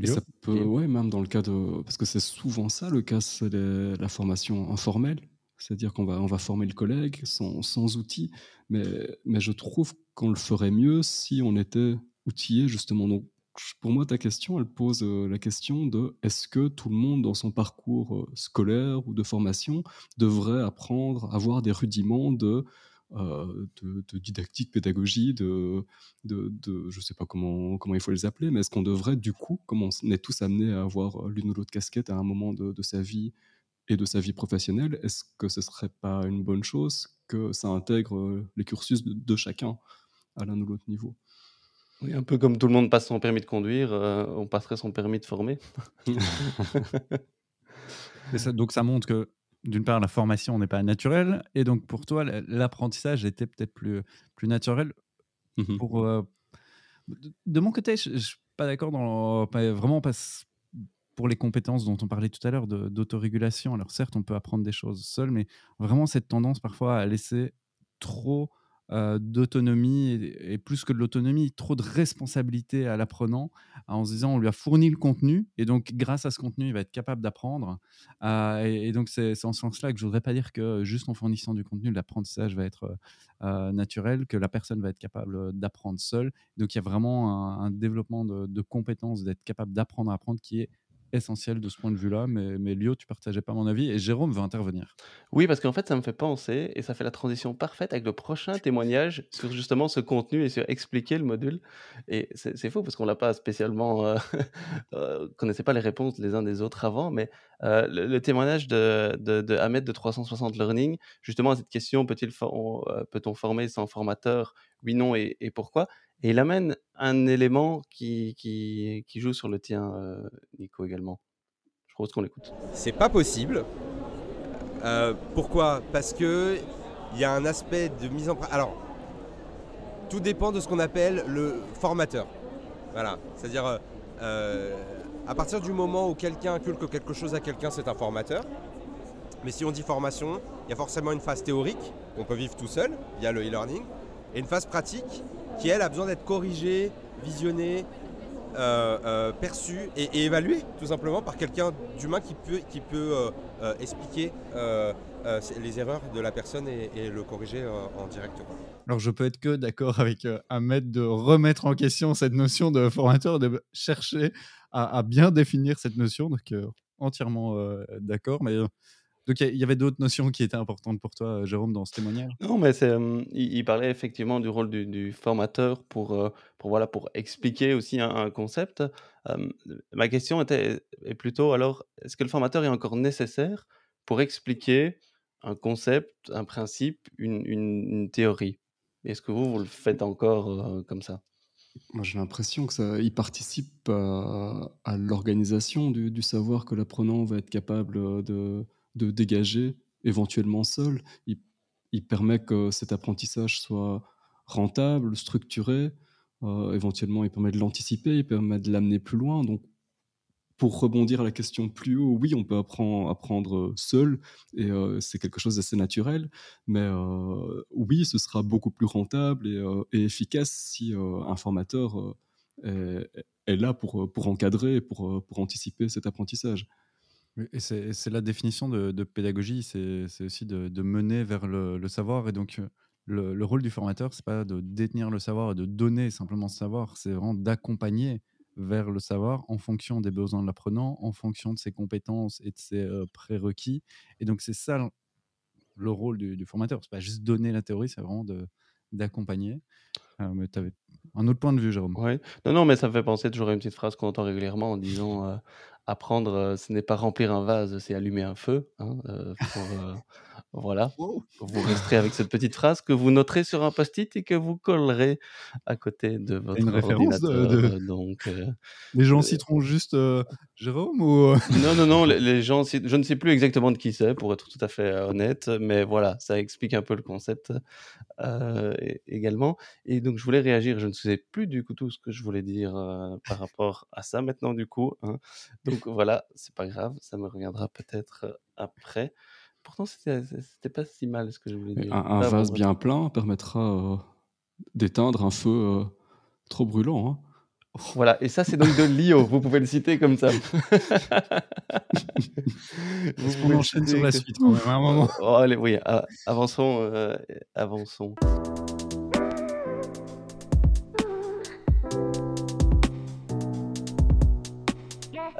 Et ça peut, ouais, même dans le cas de. Parce que c'est souvent ça le cas, c'est la formation informelle. C'est-à-dire qu'on va, on va former le collègue sans, sans outils. Mais, mais je trouve qu'on le ferait mieux si on était outillé, justement. Donc, pour moi, ta question, elle pose la question de est-ce que tout le monde dans son parcours scolaire ou de formation devrait apprendre, avoir des rudiments de euh, de, didactique, pédagogie, de, de, je ne sais pas comment, comment il faut les appeler, mais est-ce qu'on devrait, du coup, comme on est tous amenés à avoir l'une ou l'autre casquette à un moment de, sa vie et de sa vie professionnelle, est-ce que ce ne serait pas une bonne chose que ça intègre euh, les cursus de, chacun à l'un ou l'autre niveau? Oui, un peu comme tout le monde passe son permis de conduire, euh, on passerait son permis de former. donc ça montre que d'une part, la formation n'est pas naturelle, et donc pour toi, l'apprentissage était peut-être plus, plus naturel. Mmh pour, euh, de, mon côté, je ne suis pas d'accord dans vraiment pas pour les compétences dont on parlait tout à l'heure d'autorégulation. Alors certes, on peut apprendre des choses seul, mais vraiment cette tendance parfois à laisser trop euh, d'autonomie et, plus que de l'autonomie, trop de responsabilité à l'apprenant en se disant on lui a fourni le contenu et donc grâce à ce contenu il va être capable d'apprendre. Euh, et, donc c'est en ce sens-là que je voudrais pas dire que juste en fournissant du contenu l'apprentissage va être euh, naturel, que la personne va être capable d'apprendre seule. Donc il y a vraiment un, développement de compétences, d'être capable d'apprendre à apprendre qui est essentiel de ce point de vue-là, mais, mais Lio, tu partageais pas mon avis et Jérôme veut intervenir. Oui, parce qu'en fait, ça me fait penser et ça fait la transition parfaite avec le prochain témoignage sur justement ce contenu et sur expliquer le module. Et c'est faux parce qu'on l'a pas spécialement, euh, euh, connaissait pas les réponses les uns des autres avant, mais euh, le, témoignage de, de, de, Ahmed de 360 Learning, justement à cette question, peut-il peut-on former sans formateur? Oui, non et, et pourquoi? Et il amène un élément qui, joue sur le tien, euh, Nico, également. Je propose qu'on l'écoute. C'est pas possible. Euh, pourquoi? Parce que il y a un aspect de mise en pratique. Alors, tout dépend de ce qu'on appelle le formateur. Voilà. C'est-à-dire, euh, à partir du moment où quelqu'un inculque quelque chose à quelqu'un, c'est un formateur. Mais si on dit formation, il y a forcément une phase théorique qu'on peut vivre tout seul via le e-learning et une phase pratique qui elle a besoin d'être corrigée, visionnée, euh, euh, perçue et, évaluée tout simplement par quelqu'un d'humain qui peut, euh, expliquer les erreurs de la personne et, le corriger en direct. Alors je peux être que d'accord avec Ahmed de remettre en question cette notion de formateur, de chercher à, à bien définir cette notion, donc entièrement d'accord, mais donc il y, avait d'autres notions qui étaient importantes pour toi, Jérôme, dans ce témoignage? Non, mais c'est, il, parlait effectivement du rôle du, formateur pour, pour, voilà, pour expliquer aussi un, concept. ma question était, est plutôt alors, est-ce que le formateur est encore nécessaire pour expliquer un concept, un principe, une, une, théorie? Est-ce que vous, vous le faites encore comme ça? Moi, j'ai l'impression que ça, il participe à, à l'organisation du, du, savoir que l'apprenant va être capable de, de dégager, éventuellement seul. Il, permet que cet apprentissage soit rentable, structuré. Euh, éventuellement, il permet de l'anticiper, il permet de l'amener plus loin. Donc, pour rebondir à la question plus haut, oui, on peut apprendre, seul, et euh, c'est quelque chose d'assez naturel, mais euh, oui, ce sera beaucoup plus rentable et, efficace si un formateur est, là pour, encadrer pour, pour anticiper cet apprentissage. C'est la définition de, pédagogie, c'est aussi de, mener vers le, savoir. Et donc, le, rôle du formateur, c'est pas de détenir le savoir et de donner simplement ce savoir, c'est vraiment d'accompagner vers le savoir en fonction des besoins de l'apprenant, en fonction de ses compétences et de ses prérequis. Et donc, c'est ça le rôle du, du formateur. C'est pas juste donner la théorie, c'est vraiment d'accompagner. mais tu avais un autre point de vue, Jérôme. Non, non, mais ça me fait penser toujours à une petite phrase qu'on entend régulièrement en disant apprendre, ce n'est pas remplir un vase, c'est allumer un feu. Hein, voilà. Vous resterez avec cette petite phrase que vous noterez sur un post-it et que vous collerez à côté de votre Une ordinateur. De, donc, les gens citeront juste Jérôme ou Non, non, non. Les, gens, je ne sais plus exactement de qui c'est, pour être tout à fait honnête, mais voilà, ça explique un peu le concept également. Et donc, je voulais réagir. Je ne sais plus du coup tout ce que je voulais dire par rapport à ça maintenant, du coup. Hein. Donc voilà, c'est pas grave, ça me reviendra peut-être après. Pourtant, c'était pas si mal ce que je voulais dire. Un, vase bien plein permettra d'éteindre un feu trop brûlant. Hein. Voilà, et ça c'est donc de Lio, vous pouvez le citer comme ça. Vous pouvez enchaîner sur la suite quand même, à un moment? Oh, allez, oui, avançons, euh, avançons.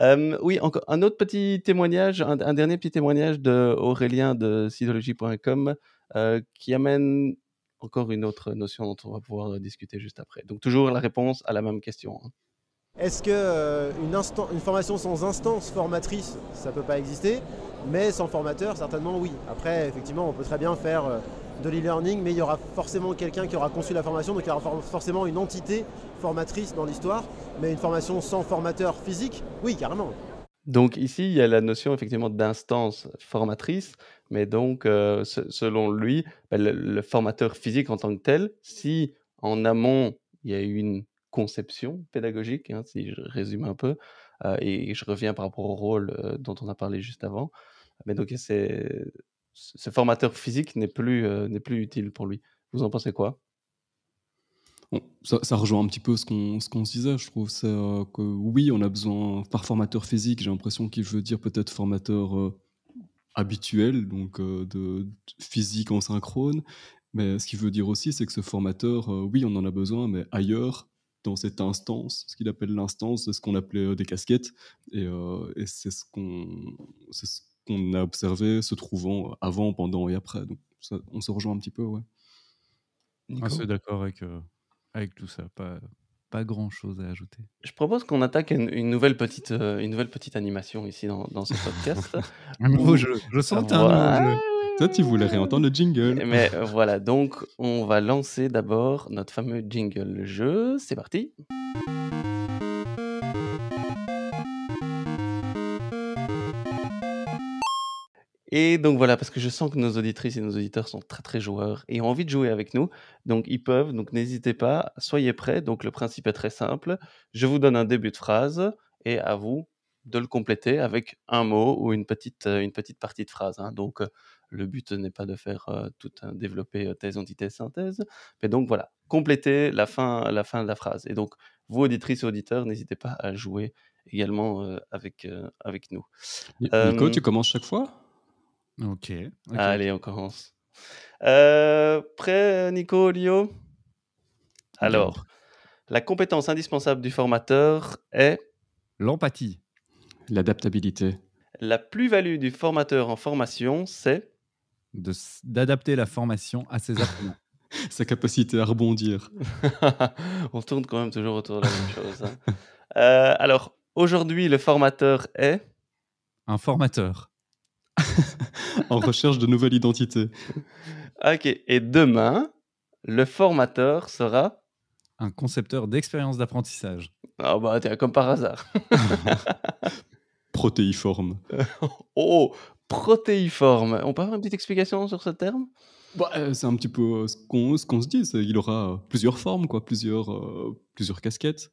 Euh, oui, encore un autre petit témoignage, un, un dernier petit témoignage de Aurélien de sidologie.com euh, qui amène encore une autre notion dont on va pouvoir discuter juste après. Donc toujours la réponse à la même question. hein. Est-ce que euh, une, instan- une formation sans instance formatrice, ça peut pas exister, mais sans formateur, certainement oui. Après, effectivement, on peut très bien faire euh, de l'e-learning, mais il y aura forcément quelqu'un qui aura conçu la formation, donc il y aura for- forcément une entité formatrice dans l'histoire. Mais une formation sans formateur physique, oui, carrément. Donc ici, il y a la notion effectivement d'instance formatrice, mais donc euh, se- selon lui, ben, le, formateur physique en tant que tel, si en amont il y a eu une conception pédagogique, hein, si je résume un peu, euh, et je reviens par rapport au rôle euh, dont on a parlé juste avant, mais donc ce formateur physique n'est plus n'est plus utile pour lui. Vous en pensez quoi? Ça, rejoint un petit peu ce qu'on qu'on se disait, je trouve. Que oui, on a besoin, par formateur physique, j'ai l'impression qu'il veut dire peut-être formateur habituel, donc euh, de, de physique en synchrone. Mais ce qu'il veut dire aussi, c'est que ce formateur, euh, oui, on en a besoin, mais ailleurs, dans cette instance, ce qu'il appelle l'instance, c'est ce qu'on appelait euh, des casquettes. Et, euh, et c'est ce qu'on c'est ce qu'on a observé se trouvant avant, pendant et après. Donc ça, on se rejoint un petit peu, ouais. Nico? Assez d'accord avec, euh, avec tout ça. Pas, pas grand chose à ajouter. Je propose qu'on attaque une, une nouvelle petite euh, une nouvelle petite animation ici dans, dans ce podcast. Un nouveau jeu. Je sens un Voilà. nouveau jeu. Toi, tu voulais réentendre le jingle. Mais euh, voilà, donc on va lancer d'abord notre fameux jingle le jeu. C'est parti. Et donc voilà, parce que je sens que nos auditrices et nos auditeurs sont très très joueurs et ont envie de jouer avec nous. Donc ils peuvent, donc n'hésitez pas, soyez prêts. Donc le principe est très simple. Je vous donne un début de phrase et à vous de le compléter avec un mot ou une petite, euh, une petite partie de phrase. hein. Donc euh, le but n'est pas de faire euh, tout un développer euh, thèse, antithèse, synthèse. Mais donc voilà, compléter la fin, la fin de la phrase. Et donc vous, auditrices et auditeurs, n'hésitez pas à jouer également euh, avec, avec nous. Ni- Nico, tu commences chaque fois? Ok. Allez, on commence. Euh, prêt, Nico, Lio? Alors, la compétence indispensable du formateur est L'empathie. L'adaptabilité. la plus-value du formateur en formation, c'est D'adapter la formation à ses apprenants. Sa capacité à rebondir. On tourne quand même toujours autour de la même chose. hein. Euh, alors, aujourd'hui, le formateur est Un formateur. en recherche de nouvelles identités. Ok. Et demain, le formateur sera Un concepteur d'expérience d'apprentissage. Ah bah tiens, comme par hasard. Protéiforme. Oh, protéiforme. On peut avoir une petite explication sur ce terme? Bah, euh, c'est un petit peu euh, ce qu'on ce qu'on se dit. Il aura euh, plusieurs formes, quoi, plusieurs, euh, plusieurs casquettes.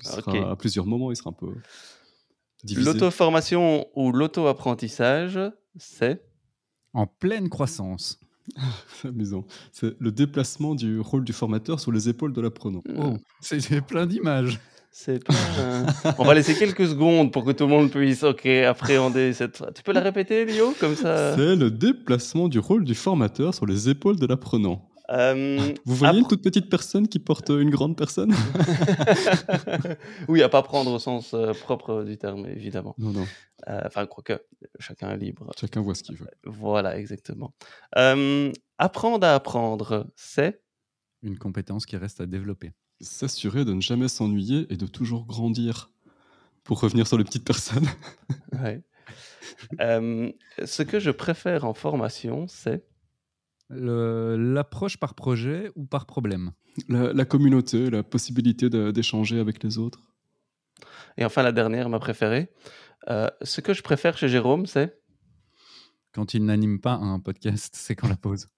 Il sera-. À plusieurs moments, il sera un peu. L'auto-formation ou l'auto-apprentissage, c'est En pleine croissance. C'est amusant. C'est le déplacement du rôle du formateur sur les épaules de l'apprenant. Oh, c'est plein d'images. C'est plein. On va laisser quelques secondes pour que tout le monde puisse ok, appréhender cette. Tu peux la répéter, Lio Comme ça? C'est le déplacement du rôle du formateur sur les épaules de l'apprenant. Euh, Vous voyez une toute petite personne qui porte une grande personne oui, à pas prendre au sens euh, propre du terme, évidemment. Non, non. Euh, Enfin, quoique, chacun est libre. Chacun voit ce qu'il veut. Voilà, exactement. Euh, apprendre à apprendre, c'est. Une compétence qui reste à développer. S'assurer de ne jamais s'ennuyer et de toujours grandir. Pour revenir sur les petites personnes. Ouais. Euh, ce que je préfère en formation, c'est. L'approche par projet ou par problème? La, la communauté, la possibilité d'échanger avec les autres. Et enfin, la dernière, ma préférée. Euh, ce que je préfère chez Jérôme, c'est? Quand il n'anime pas un podcast, c'est quand la pause.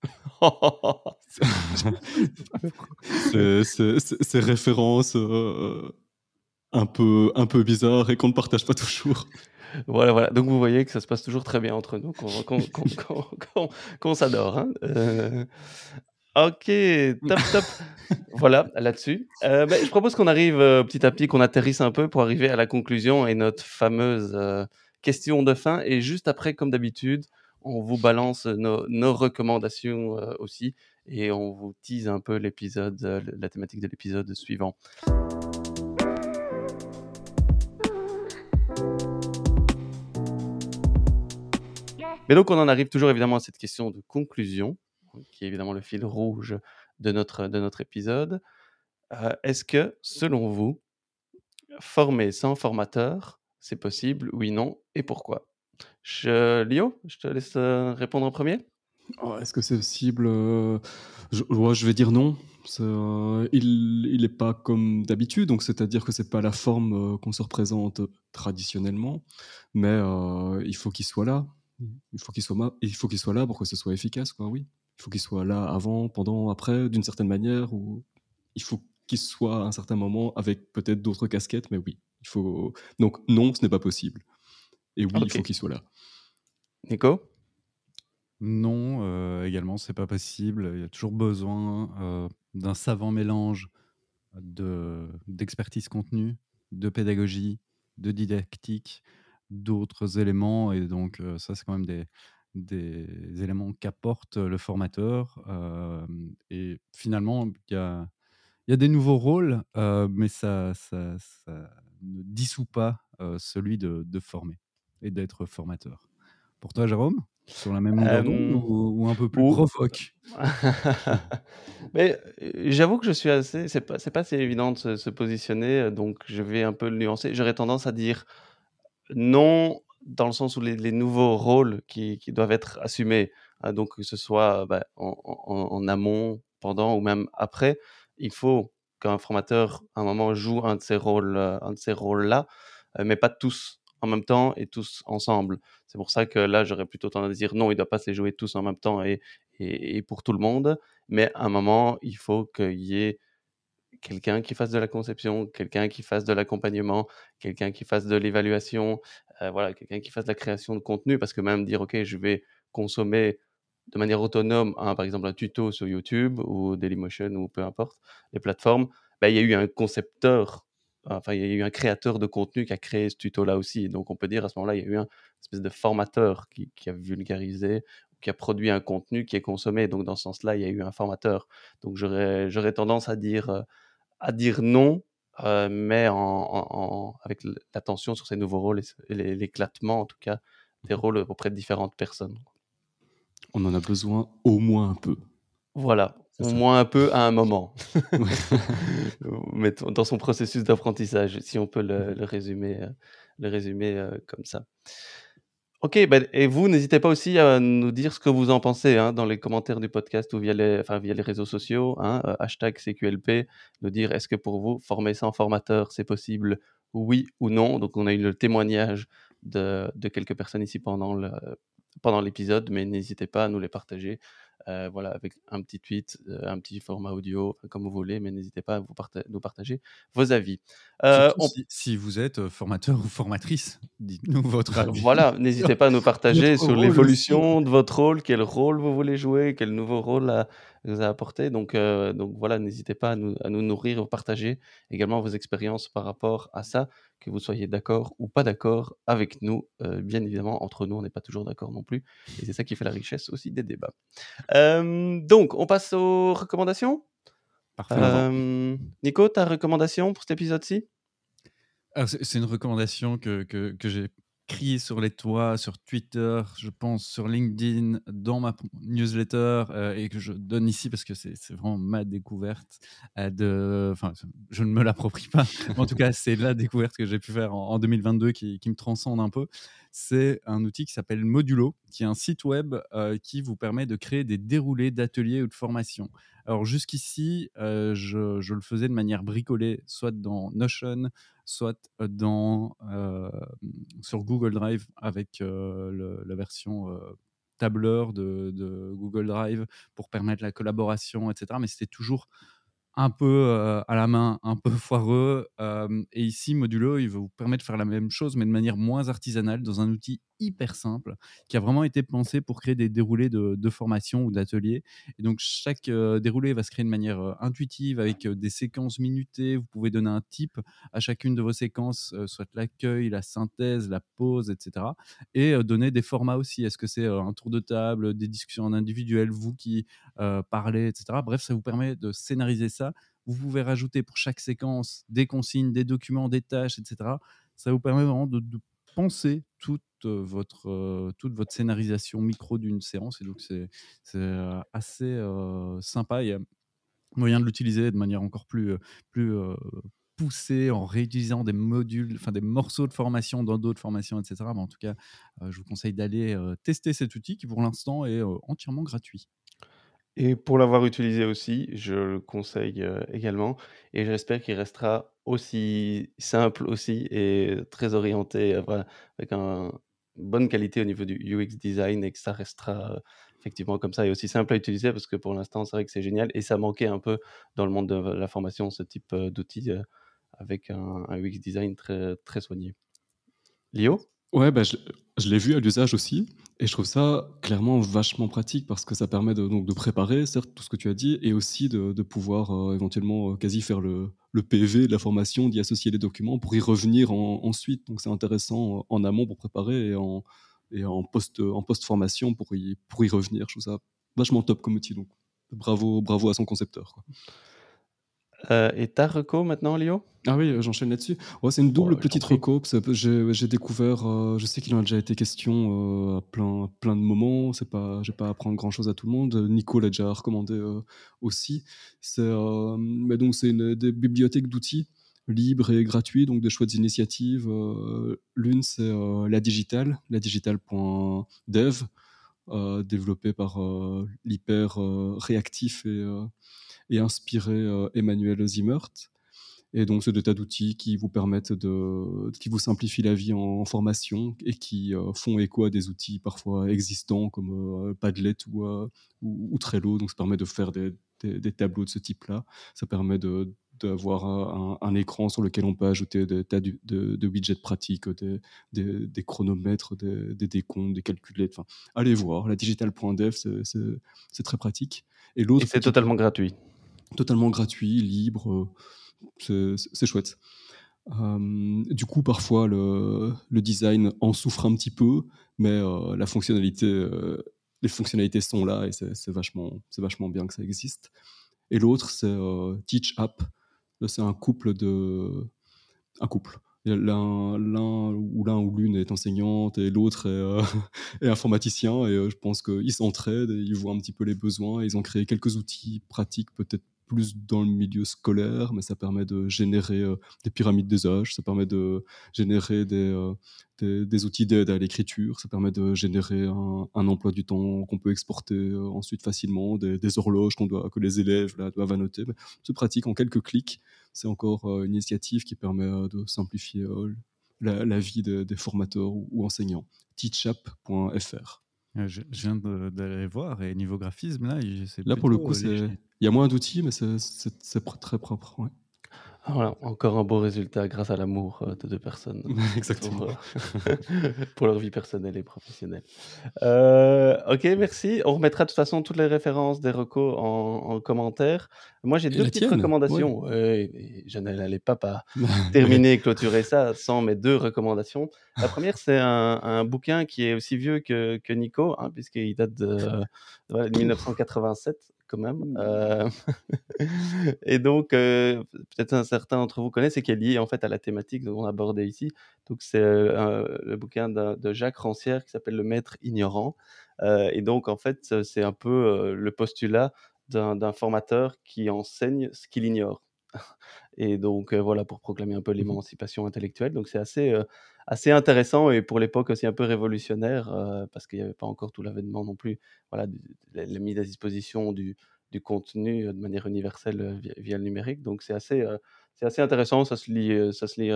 Ces références euh, un, peu, un peu bizarres et qu'on ne partage pas toujours. Voilà, voilà. Donc vous voyez que ça se passe toujours très bien entre nous, qu'on s'adore. hein. Euh, Ok, top, top. voilà, là-dessus. Euh, ben, je propose qu'on arrive euh, petit à petit, qu'on atterrisse un peu pour arriver à la conclusion et notre fameuse euh, question de fin. Et juste après, comme d'habitude, on vous balance nos, nos recommandations aussi et on vous tease un peu l'épisode, la thématique de l'épisode suivant. Mais donc, on en arrive toujours évidemment à cette question de conclusion, qui est évidemment le fil rouge de notre, de notre épisode. Euh, Est-ce que, selon vous, former sans formateur, c'est possible, oui, non, et pourquoi? Je, Lio, je te laisse euh, répondre en premier. Oh, Est-ce que c'est possible euh, je, je vais dire non. Euh, il n'est pas comme d'habitude, donc c'est-à-dire que c'est pas la forme qu'on se représente traditionnellement, mais il faut qu'il soit là. Il faut qu'il soit, ma- il faut qu'il soit là pour que ce soit efficace, quoi. Oui, il faut qu'il soit là avant, pendant, après, d'une certaine manière, ou il faut qu'il soit à un certain moment avec peut-être d'autres casquettes, mais oui, il faut. Donc non, ce n'est pas possible. Et oui, il faut qu'il soit là. Nico? Non, euh, également, c'est pas possible. Il y a toujours besoin euh, d'un savant mélange de d'expertise contenu, de pédagogie, de didactique, d'autres éléments. Et donc, ça, c'est quand même des, des éléments qu'apporte le formateur. euh, et finalement, il y a, y a des nouveaux rôles, euh, mais ça, ça, ça ne dissout pas euh, celui de, de former et d'être formateur. Pour toi, Jérôme sur la même longueur d'onde ou, ou un peu plus ou- provoque? Mais j'avoue que je suis assez. C'est pas, c'est pas assez évident de se, se positionner, donc je vais un peu le nuancer. J'aurais tendance à dire non, dans le sens où les, nouveaux rôles qui, doivent être assumés, hein, donc que ce soit bah, en, amont, pendant ou même après, il faut qu'un formateur, à un moment, joue un de ces rôles, euh, un de ces rôles-là, euh, mais pas tous en même temps et tous ensemble. C'est pour ça que là, j'aurais plutôt tendance à dire non, il ne doit pas se les jouer tous en même temps et, et, et pour tout le monde, mais à un moment, il faut qu'il y ait quelqu'un qui fasse de la conception, quelqu'un qui fasse de l'accompagnement, quelqu'un qui fasse de l'évaluation, euh, voilà, quelqu'un qui fasse de la création de contenu, parce que même dire, OK, je vais consommer de manière autonome, par exemple, un tuto sur YouTube ou Dailymotion ou peu importe, les plateformes, bah, il y a eu un concepteur, enfin, il y a eu un créateur de contenu qui a créé ce tuto-là aussi. Donc, on peut dire à ce moment-là, il y a eu un espèce de formateur qui, qui a vulgarisé, qui a produit un contenu qui est consommé. Donc, dans ce sens-là, il y a eu un formateur. Donc, j'aurais j'aurais tendance à dire, euh, à dire non, euh, mais en, en- en- avec l'attention sur ces nouveaux rôles et l'éclatement, en tout cas, des rôles auprès de différentes personnes. On en a besoin au moins un peu. Voilà, au ça. moins un peu à un moment, mais dans son processus d'apprentissage, si on peut le, le résumer, euh, le résumer euh, comme ça. Ok, ben, et vous, n'hésitez pas aussi à nous dire ce que vous en pensez hein, dans les commentaires du podcast ou via les, enfin, via les réseaux sociaux, hein, euh, hashtag CQLP, nous dire est-ce que pour vous, former sans formateur, c'est possible, oui ou non? Donc on a eu le témoignage de, de quelques personnes ici pendant le, pendant l'épisode, mais n'hésitez pas à nous les partager. Euh, voilà, avec un petit tweet, euh, un petit format audio, comme vous voulez, mais n'hésitez pas à vous parta- nous partager vos avis. Euh, on- si, si vous êtes formateur ou formatrice, dites-nous votre avis. Voilà, n'hésitez pas à nous partager sur l'évolution de votre rôle, quel rôle vous voulez jouer, quel nouveau rôle vous a apporté. Donc, euh, donc voilà, n'hésitez pas à nous, à nous nourrir, partager également vos expériences par rapport à ça, que vous soyez d'accord ou pas d'accord avec nous. Euh, bien évidemment, entre nous, on n'est pas toujours d'accord non plus. Et c'est ça qui fait la richesse aussi des débats. Euh, donc, on passe aux recommandations? Parfait. Euh, Nico, ta recommandation pour cet épisode-ci? C'est c'est une recommandation que, que, que j'ai criée sur les toits, sur Twitter, je pense sur LinkedIn, dans ma newsletter euh, et que je donne ici parce que c'est vraiment ma découverte. euh, enfin, je ne me l'approprie pas. en tout cas, c'est la découverte que j'ai pu faire en, en 2022 qui, me transcende un peu. C'est un outil qui s'appelle Modulo, qui est un site web euh, qui vous permet de créer des déroulés d'ateliers ou de formations. Alors jusqu'ici, je, je le faisais de manière bricolée, soit dans Notion, soit dans, sur Google Drive avec la version tableur de, Google Drive pour permettre la collaboration, etc. Mais c'était toujours un peu à la main, un peu foireux. et ici, Modulo, il vous permettre de faire la même chose, mais de manière moins artisanale, dans un outil hyper simple, qui a vraiment été pensé pour créer des déroulés de, formation ou d'ateliers. Et donc, chaque déroulé va se créer de manière intuitive, avec des séquences minutées. Vous pouvez donner un type à chacune de vos séquences, soit l'accueil, la synthèse, la pause, etc. Et donner des formats aussi. Est-ce que c'est un tour de table, des discussions en individuel, vous qui parlez, etc. Bref, ça vous permet de scénariser ça. Vous pouvez rajouter pour chaque séquence des consignes, des documents, des tâches, etc. Ça vous permet vraiment de, penser toute votre, toute votre scénarisation micro d'une séance. Et donc, c'est assez sympa. Il y a moyen de l'utiliser de manière encore plus, plus poussée en réutilisant des modules, enfin des morceaux de formation dans d'autres formations, etc. Mais en tout cas, je vous conseille d'aller tester cet outil qui, pour l'instant, est entièrement gratuit. Et pour l'avoir utilisé aussi, je le conseille également. Et j'espère qu'il restera aussi simple aussi et très orienté, avec une bonne qualité au niveau du UX design et que ça restera effectivement comme ça et aussi simple à utiliser parce que pour l'instant, c'est vrai que c'est génial et ça manquait un peu dans le monde de la formation, ce type d'outils avec un, UX design très, très soigné. Lio? Ouais, bah, je, l'ai vu à l'usage aussi, et je trouve ça clairement vachement pratique parce que ça permet de, donc, de préparer, certes, tout ce que tu as dit, et aussi de, pouvoir euh, éventuellement euh, quasi faire le, le, PV de la formation, d'y associer les documents pour y revenir ensuite. Donc c'est intéressant euh, en amont pour préparer et en, et en post en post formation pour y, pour y revenir. Je trouve ça vachement top comme outil. Donc bravo, bravo à son concepteur. Euh, et ta reco maintenant, Léo? Ah oui, euh, j'enchaîne là-dessus. c'est une double petite reco. J'ai découvert, euh, je sais qu'il en a déjà été question à plein, plein de moments. C'est pas, j'ai pas à apprendre grand-chose à tout le monde. Nico l'a déjà recommandé aussi. C'est mais donc c'est une des bibliothèques d'outils libres et gratuits, donc des chouettes initiatives. L'une c'est la digitale, ladigital.dev, développée par l'hyper réactif et et inspiré euh, Emmanuel Zimmert. Et donc, c'est des tas d'outils qui vous permettent de, qui vous simplifient la vie en, formation et qui euh, font écho à des outils parfois existants comme euh, Padlet ou, ou, Trello. Donc, ça permet de faire des, des, tableaux de ce type-là. Ça permet de, d'avoir un, écran sur lequel on peut ajouter des tas de, de, widgets pratiques, des, des, chronomètres, des, décomptes, des calculettes. Enfin, allez voir, la digital.dev, c'est très pratique. Et l'autre, c'est totalement gratuit totalement gratuit, libre. Euh, c'est chouette. Euh, du coup, parfois, le, design en souffre un petit peu, mais euh, la fonctionnalité, les fonctionnalités sont là et c'est vachement, vachement bien que ça existe. Et l'autre, c'est Teach App. C'est un couple de. Un couple. L'un ou l'un ou l'une est enseignante et l'autre est, est, informaticien. Et je pense qu'ils s'entraident, ils voient un petit peu les besoins. Ils ont créé quelques outils pratiques, peut-être plus dans le milieu scolaire, mais ça permet de générer euh, des pyramides des âges, ça permet de générer des, euh, des, outils d'aide à l'écriture, ça permet de générer un, emploi du temps qu'on peut exporter euh, ensuite facilement, des, horloges doit, que les élèves doivent annoter. C'est pratique en quelques clics. C'est encore une initiative qui permet de simplifier la, vie des, formateurs ou, enseignants. teachup.fr. Je, viens d'aller voir et niveau graphisme, là, là pour le coup, il y a moins d'outils, mais c'est très propre. Ouais. Ah, voilà, encore un beau résultat grâce à l'amour euh, de deux personnes. Exactement. Euh, pour, leur vie personnelle et professionnelle. Euh, ok, merci. On remettra de toute façon toutes les références des recos en, commentaire. Moi, j'ai deux petites recommandations. je n'allais pas, pas terminer et clôturer ça sans mes deux recommandations. La première, c'est un, bouquin qui est aussi vieux que, que Nico, hein, puisqu'il date de, de 1987 quand même. Euh, et donc, euh, peut-être certains d'entre vous connaissent et qui est lié en fait à la thématique qu'on abordait ici. Donc, c'est euh, le bouquin de, Jacques Rancière qui s'appelle Le Maître ignorant. et donc, en fait, c'est un peu le postulat d'un formateur qui enseigne ce qu'il ignore. et donc, voilà, pour proclamer un peu mmh l'émancipation intellectuelle. Donc, c'est assez assez intéressant et pour l'époque aussi un peu révolutionnaire euh, parce qu'il n'y avait pas encore tout l'avènement non plus. Voilà, la, mise à disposition du, du, contenu euh, de manière universelle euh, via, le numérique. Donc c'est assez, assez intéressant, ça se lit, ça se lit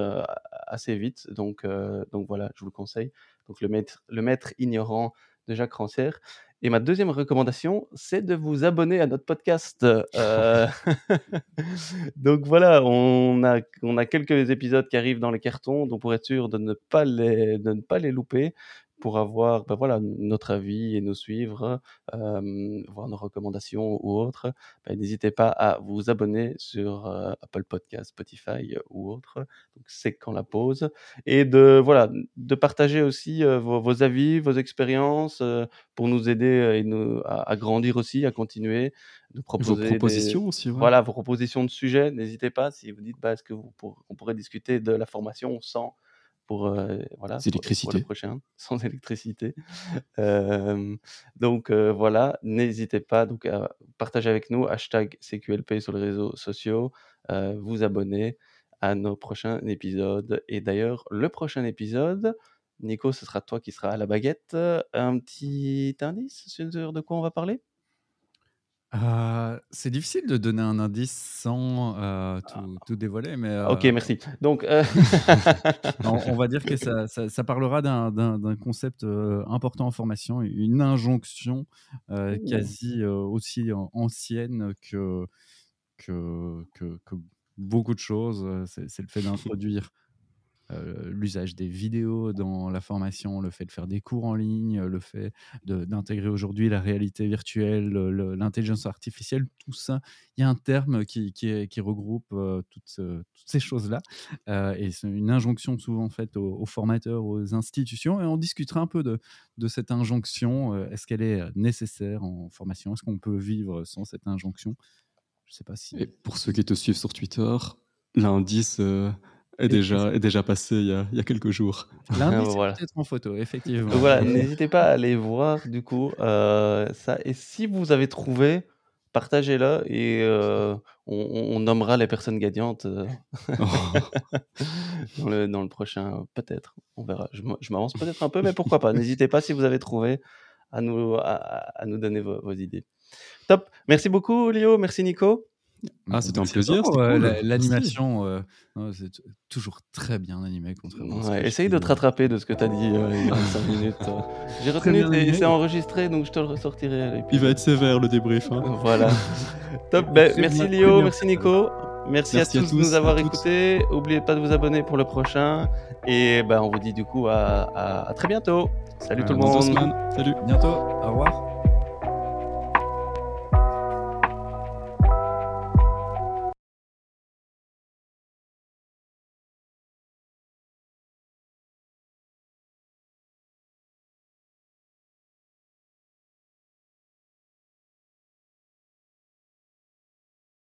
assez vite. Donc, donc voilà, je vous le conseille. Donc le maître, le maître ignorant de Jacques Rancière. Et ma deuxième recommandation, c'est de vous abonner à notre podcast. Euh, donc voilà, on a, on a quelques épisodes qui arrivent dans les cartons, donc pour être sûr de ne pas les, de ne pas les louper, pour avoir ben voilà, notre avis et nous suivre, euh, voir nos recommandations ou autres, ben, n'hésitez pas à vous abonner sur euh, Apple Podcast, Spotify ou autre. Donc c'est quand la pause et de voilà de partager aussi vos, vos, avis, vos expériences pour nous aider et nous, à, à, grandir aussi, à continuer, de proposer vos propositions des, aussi. Ouais. Voilà vos propositions de sujets. N'hésitez pas si vous dites bah, est-ce que vous pour, on pourrait discuter de la formation sans pour euh, voilà. Pour le prochain, sans électricité. Euh, donc euh, voilà, n'hésitez pas donc à partager avec nous hashtag CQLP sur les réseaux sociaux, vous abonner à nos prochains épisodes. Et d'ailleurs, le prochain épisode, Nico, ce sera toi qui sera à la baguette. Un petit indice sur de quoi on va parler? Euh, c'est difficile de donner un indice sans euh, tout, tout, dévoiler, mais euh... ok, merci. Donc, euh, on, on, va dire que ça, ça, ça parlera d'un concept euh, important en formation, une injonction euh, quasi aussi ancienne que, que, que, que, beaucoup de choses. C'est le fait d'introduire euh, l'usage des vidéos dans la formation, le fait de faire des cours en ligne, le fait d'intégrer aujourd'hui la réalité virtuelle, l'intelligence artificielle, tout ça, il y a un terme qui, regroupe euh, toutes, ces choses-là. Euh, et c'est une injonction souvent faite aux, aux, formateurs, aux institutions. Et on discutera un peu de, cette injonction. Est-ce qu'elle est nécessaire en formation? Est-ce qu'on peut vivre sans cette injonction? Je sais pas si. Pour ceux qui te suivent sur Twitter, l'indice est déjà, est déjà passé il y a, il y a quelques jours. Lundi, voilà. peut-être en photo, effectivement. Donc voilà, n'hésitez pas à aller voir du coup euh, ça. Et si vous avez trouvé, partagez-le et euh, on, on, nommera les personnes gagnantes euh, dans, le, dans le prochain, peut-être. On verra. Je m'avance peut-être un peu, mais pourquoi pas. N'hésitez pas si vous avez trouvé à nous, à, à nous donner vos, vos idées. Top. Merci beaucoup, Léo. Merci, Nico. Ah, c'était un plaisir. Euh, cool. L'animation, euh, c'est toujours très bien animé. Ouais, essaye de te rattraper de ce que tu as dit euh, il y a 5 minutes. J'ai retenu et c'est enregistré, donc je te le ressortirai. Il va être sévère le débrief. Hein. Voilà. Top. Ben, merci Léo, merci Nico. Merci, merci à, tous à, tous de nous avoir écoutés. N'oubliez pas de vous abonner pour le prochain. Et ben, on vous dit du coup à, à, à très bientôt. Salut tout le monde. Salut. Bientôt. Au revoir.